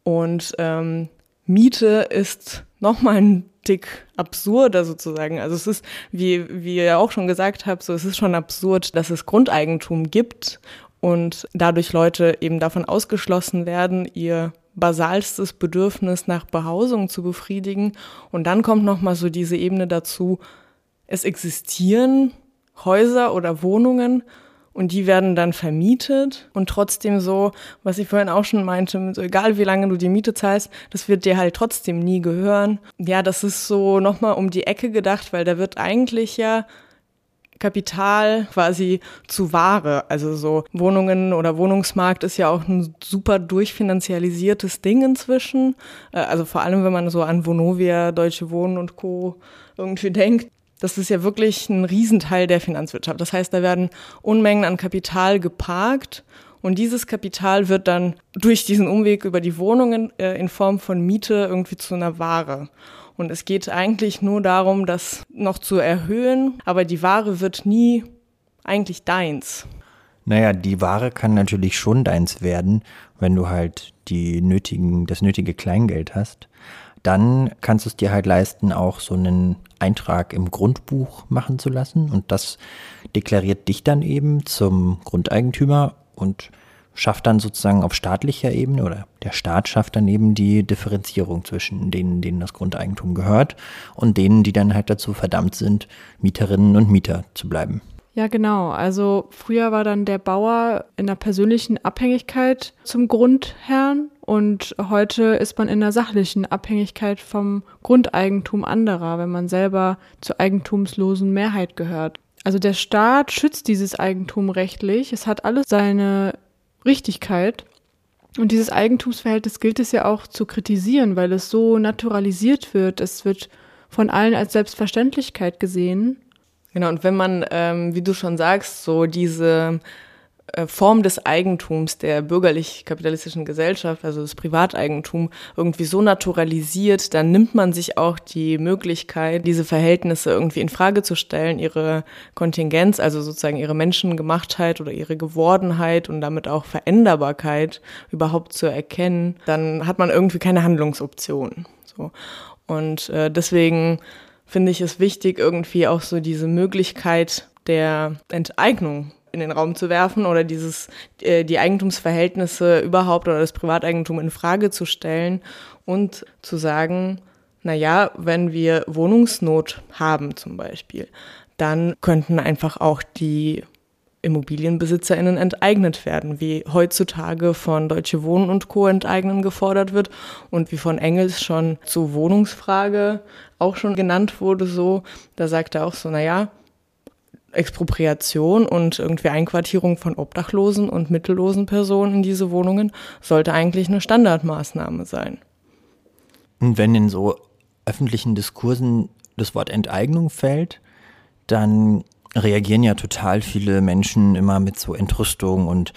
Und ähm, Miete ist nochmal ein Tick absurder sozusagen. Also es ist, wie, wie ihr auch schon gesagt habt, so es ist schon absurd, dass es Grundeigentum gibt und dadurch Leute eben davon ausgeschlossen werden, ihr basalstes Bedürfnis nach Behausung zu befriedigen. Und dann kommt nochmal so diese Ebene dazu, es existieren Häuser oder Wohnungen und die werden dann vermietet und trotzdem so, was ich vorhin auch schon meinte, so egal wie lange du die Miete zahlst, das wird dir halt trotzdem nie gehören. Ja, das ist so nochmal um die Ecke gedacht, weil da wird eigentlich ja Kapital quasi zu Ware. Also so Wohnungen oder Wohnungsmarkt ist ja auch ein super durchfinanzialisiertes Ding inzwischen. Äh, also vor allem, wenn man so an Vonovia, Deutsche Wohnen und Co. irgendwie denkt. Das ist ja wirklich ein Riesenteil der Finanzwirtschaft. Das heißt, da werden Unmengen an Kapital geparkt und dieses Kapital wird dann durch diesen Umweg über die Wohnungen äh, in Form von Miete irgendwie zu einer Ware. Und es geht eigentlich nur darum, das noch zu erhöhen, aber die Ware wird nie eigentlich deins. Naja, die Ware kann natürlich schon deins werden, wenn du halt die nötigen, das nötige Kleingeld hast. Dann kannst du es dir halt leisten, auch so einen Eintrag im Grundbuch machen zu lassen und das deklariert dich dann eben zum Grundeigentümer und schafft dann sozusagen auf staatlicher Ebene oder der Staat schafft dann eben die Differenzierung zwischen denen, denen das Grundeigentum gehört und denen, die dann halt dazu verdammt sind, Mieterinnen und Mieter zu bleiben. Ja, genau. Also früher war dann der Bauer in einer persönlichen Abhängigkeit zum Grundherrn und heute ist man in einer sachlichen Abhängigkeit vom Grundeigentum anderer, wenn man selber zur eigentumslosen Mehrheit gehört. Also der Staat schützt dieses Eigentum rechtlich. Es hat alles seine Richtigkeit. Und dieses Eigentumsverhältnis gilt es ja auch zu kritisieren, weil es so naturalisiert wird. Es wird von allen als Selbstverständlichkeit gesehen. Genau, und wenn man, ähm, wie du schon sagst, so diese Form des Eigentums der bürgerlich-kapitalistischen Gesellschaft, also das Privateigentum, irgendwie so naturalisiert, dann nimmt man sich auch die Möglichkeit, diese Verhältnisse irgendwie in Frage zu stellen, ihre Kontingenz, also sozusagen ihre Menschengemachtheit oder ihre Gewordenheit und damit auch Veränderbarkeit überhaupt zu erkennen. Dann hat man irgendwie keine Handlungsoption. So. Und äh, deswegen finde ich es wichtig, irgendwie auch so diese Möglichkeit der Enteignung in den Raum zu werfen oder dieses äh, die Eigentumsverhältnisse überhaupt oder das Privateigentum in Frage zu stellen und zu sagen, na ja, wenn wir Wohnungsnot haben zum Beispiel, dann könnten einfach auch die ImmobilienbesitzerInnen enteignet werden, wie heutzutage von Deutsche Wohnen und Co. enteignen gefordert wird und wie von Engels schon zur Wohnungsfrage auch schon genannt wurde, so, da sagt er auch so, naja, Expropriation und irgendwie Einquartierung von Obdachlosen und mittellosen Personen in diese Wohnungen sollte eigentlich eine Standardmaßnahme sein. Und wenn in so öffentlichen Diskursen das Wort Enteignung fällt, dann reagieren ja total viele Menschen immer mit so Entrüstung und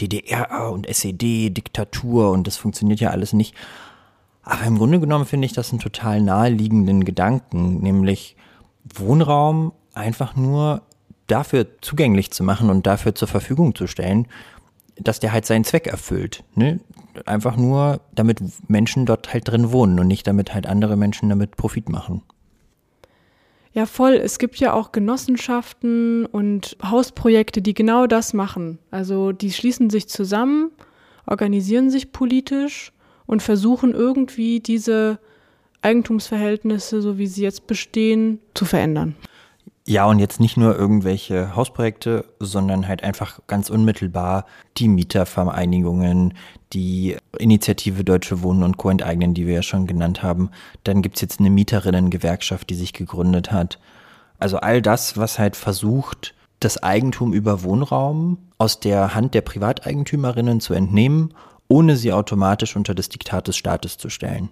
DDR und SED, Diktatur und das funktioniert ja alles nicht. Aber im Grunde genommen finde ich das einen total naheliegenden Gedanken, nämlich Wohnraum einfach nur dafür zugänglich zu machen und dafür zur Verfügung zu stellen, dass der halt seinen Zweck erfüllt. Ne? Einfach nur, damit Menschen dort halt drin wohnen und nicht damit halt andere Menschen damit Profit machen. Ja, voll. Es gibt ja auch Genossenschaften und Hausprojekte, die genau das machen. Also die schließen sich zusammen, organisieren sich politisch und versuchen irgendwie diese Eigentumsverhältnisse, so wie sie jetzt bestehen, zu verändern. Ja, und jetzt nicht nur irgendwelche Hausprojekte, sondern halt einfach ganz unmittelbar die Mietervereinigungen, die Initiative Deutsche Wohnen und Co. enteignen, die wir ja schon genannt haben. Dann gibt's jetzt eine Mieterinnengewerkschaft, die sich gegründet hat. Also all das, was halt versucht, das Eigentum über Wohnraum aus der Hand der Privateigentümerinnen zu entnehmen, ohne sie automatisch unter das Diktat des Staates zu stellen.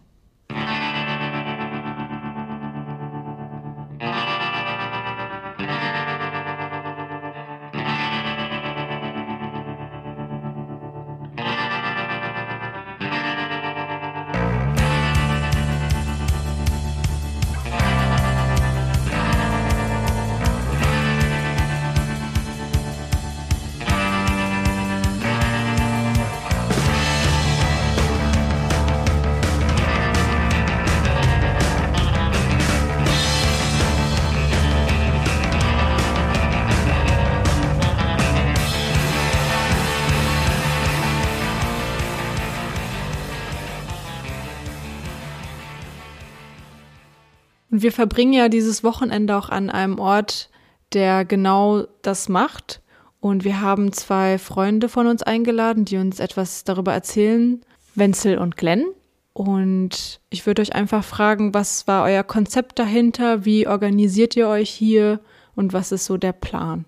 Verbringen ja dieses Wochenende auch an einem Ort, der genau das macht. Und wir haben zwei Freunde von uns eingeladen, die uns etwas darüber erzählen, Wenzel und Glenn. Und ich würde euch einfach fragen, was war euer Konzept dahinter? Wie organisiert ihr euch hier? Und was ist so der Plan?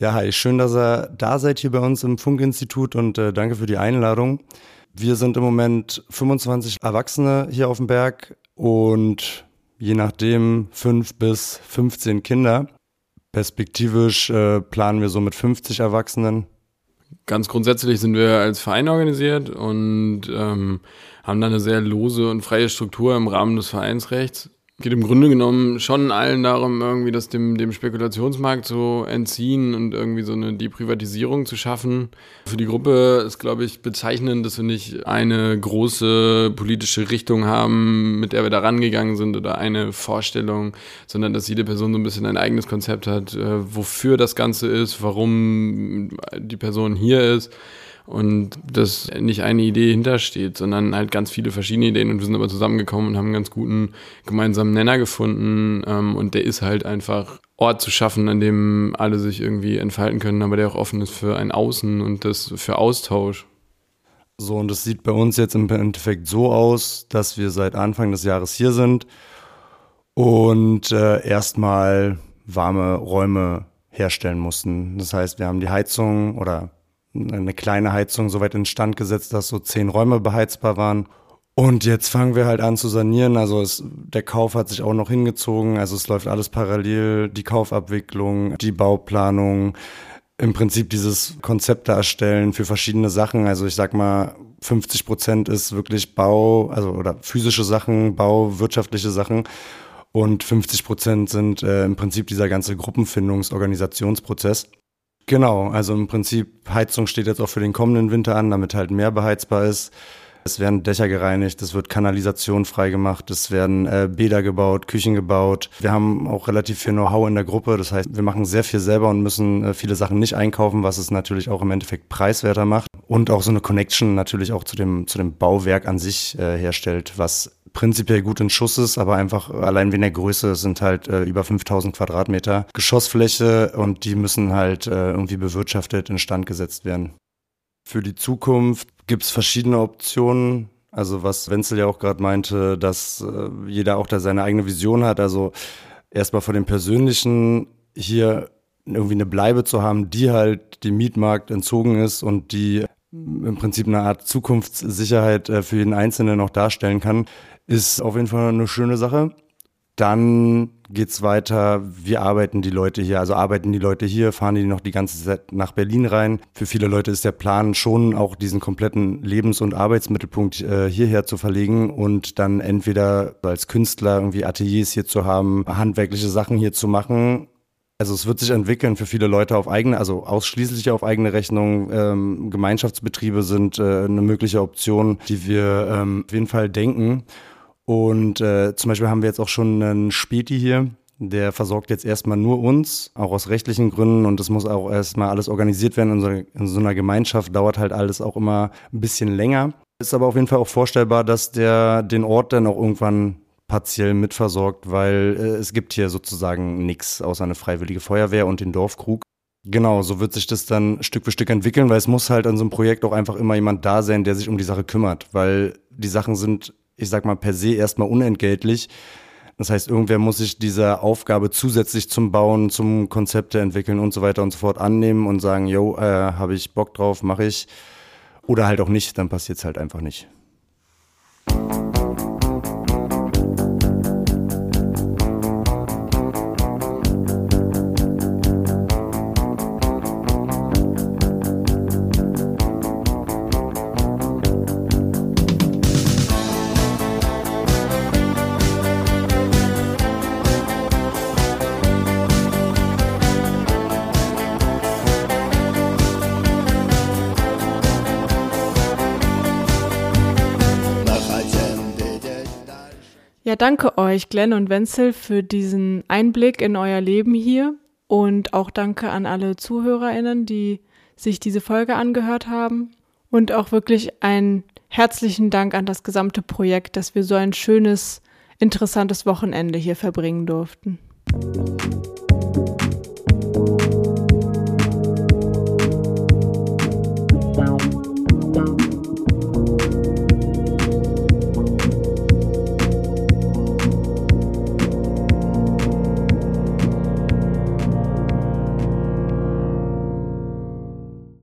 Ja, hi, schön, dass ihr da seid hier bei uns im Funkinstitut und äh, danke für die Einladung. Wir sind im Moment 25 Erwachsene hier auf dem Berg und je nachdem fünf bis 15 Kinder. Perspektivisch äh, planen wir so mit 50 Erwachsenen. Ganz grundsätzlich sind wir als Verein organisiert und ähm, haben da eine sehr lose und freie Struktur im Rahmen des Vereinsrechts geht im Grunde genommen schon allen darum, irgendwie das dem, dem Spekulationsmarkt zu entziehen und irgendwie so eine Deprivatisierung zu schaffen. Für die Gruppe ist, glaube ich, bezeichnend, dass wir nicht eine große politische Richtung haben, mit der wir da rangegangen sind oder eine Vorstellung, sondern dass jede Person so ein bisschen ein eigenes Konzept hat, äh, wofür das Ganze ist, warum die Person hier ist und dass nicht eine Idee hintersteht, sondern halt ganz viele verschiedene Ideen und wir sind aber zusammengekommen und haben einen ganz guten gemeinsamen Nenner gefunden ähm, und der ist halt einfach Ort zu schaffen, an dem alle sich irgendwie entfalten können, aber der auch offen ist für ein Außen und das für Austausch. So, und das sieht bei uns jetzt im Endeffekt so aus, dass wir seit Anfang des Jahres hier sind und äh, erstmal warme Räume herstellen mussten. Das heißt, wir haben die Heizung oder eine kleine Heizung soweit instand gesetzt, dass so zehn Räume beheizbar waren. Und jetzt fangen wir halt an zu sanieren. Also es, der Kauf hat sich auch noch hingezogen. Also es läuft alles parallel. Die Kaufabwicklung, die Bauplanung, im Prinzip dieses Konzept erstellen für verschiedene Sachen. Also ich sag mal, 50 Prozent ist wirklich Bau, also oder physische Sachen, Bau, wirtschaftliche Sachen. Und 50 Prozent sind äh, im Prinzip dieser ganze Gruppenfindungs-Organisationsprozess. Genau, also im Prinzip Heizung steht jetzt auch für den kommenden Winter an, damit halt mehr beheizbar ist. Es werden Dächer gereinigt, es wird Kanalisation freigemacht, es werden äh, Bäder gebaut, Küchen gebaut. Wir haben auch relativ viel Know-how in der Gruppe, das heißt, wir machen sehr viel selber und müssen äh, viele Sachen nicht einkaufen, was es natürlich auch im Endeffekt preiswerter macht und auch so eine Connection natürlich auch zu dem zu dem Bauwerk an sich äh, herstellt, was prinzipiell gut in Schuss ist, aber einfach allein wegen der Größe sind halt äh, über 5000 Quadratmeter Geschossfläche und die müssen halt äh, irgendwie bewirtschaftet instand gesetzt werden. Für die Zukunft gibt's verschiedene Optionen. Also was Wenzel ja auch gerade meinte, dass äh, jeder auch da seine eigene Vision hat. Also erstmal von dem Persönlichen hier irgendwie eine Bleibe zu haben, die halt dem Mietmarkt entzogen ist und die im Prinzip eine Art Zukunftssicherheit äh, für jeden Einzelnen noch darstellen kann, ist auf jeden Fall eine schöne Sache. Dann geht's weiter. Wie arbeiten die Leute hier? Also arbeiten die Leute hier, fahren die noch die ganze Zeit nach Berlin rein? Für viele Leute ist der Plan schon auch diesen kompletten Lebens- und Arbeitsmittelpunkt äh, hierher zu verlegen und dann entweder als Künstler irgendwie Ateliers hier zu haben, handwerkliche Sachen hier zu machen also es wird sich entwickeln für viele Leute auf eigene, also ausschließlich auf eigene Rechnung. Ähm, Gemeinschaftsbetriebe sind äh, eine mögliche Option, die wir ähm, auf jeden Fall denken. Und äh, zum Beispiel haben wir jetzt auch schon einen Späti hier, der versorgt jetzt erstmal nur uns, auch aus rechtlichen Gründen. Und das muss auch erstmal alles organisiert werden. In so, in so einer Gemeinschaft dauert halt alles auch immer ein bisschen länger. Ist aber auf jeden Fall auch vorstellbar, dass der den Ort dann auch irgendwann partiell mitversorgt, weil äh, es gibt hier sozusagen nichts außer eine freiwillige Feuerwehr und den Dorfkrug. Genau, so wird sich das dann Stück für Stück entwickeln, weil es muss halt an so einem Projekt auch einfach immer jemand da sein, der sich um die Sache kümmert, weil die Sachen sind ich sag mal, per se erstmal unentgeltlich. Das heißt, irgendwer muss sich dieser Aufgabe zusätzlich zum Bauen, zum Konzepte entwickeln und so weiter und so fort annehmen und sagen, yo, äh, habe ich Bock drauf, mache ich. Oder halt auch nicht, dann passiert es halt einfach nicht. Danke euch, Glenn und Wenzel, für diesen Einblick in euer Leben hier. Und auch danke an alle ZuhörerInnen, die sich diese Folge angehört haben. Und auch wirklich einen herzlichen Dank an das gesamte Projekt, dass wir so ein schönes, interessantes Wochenende hier verbringen durften.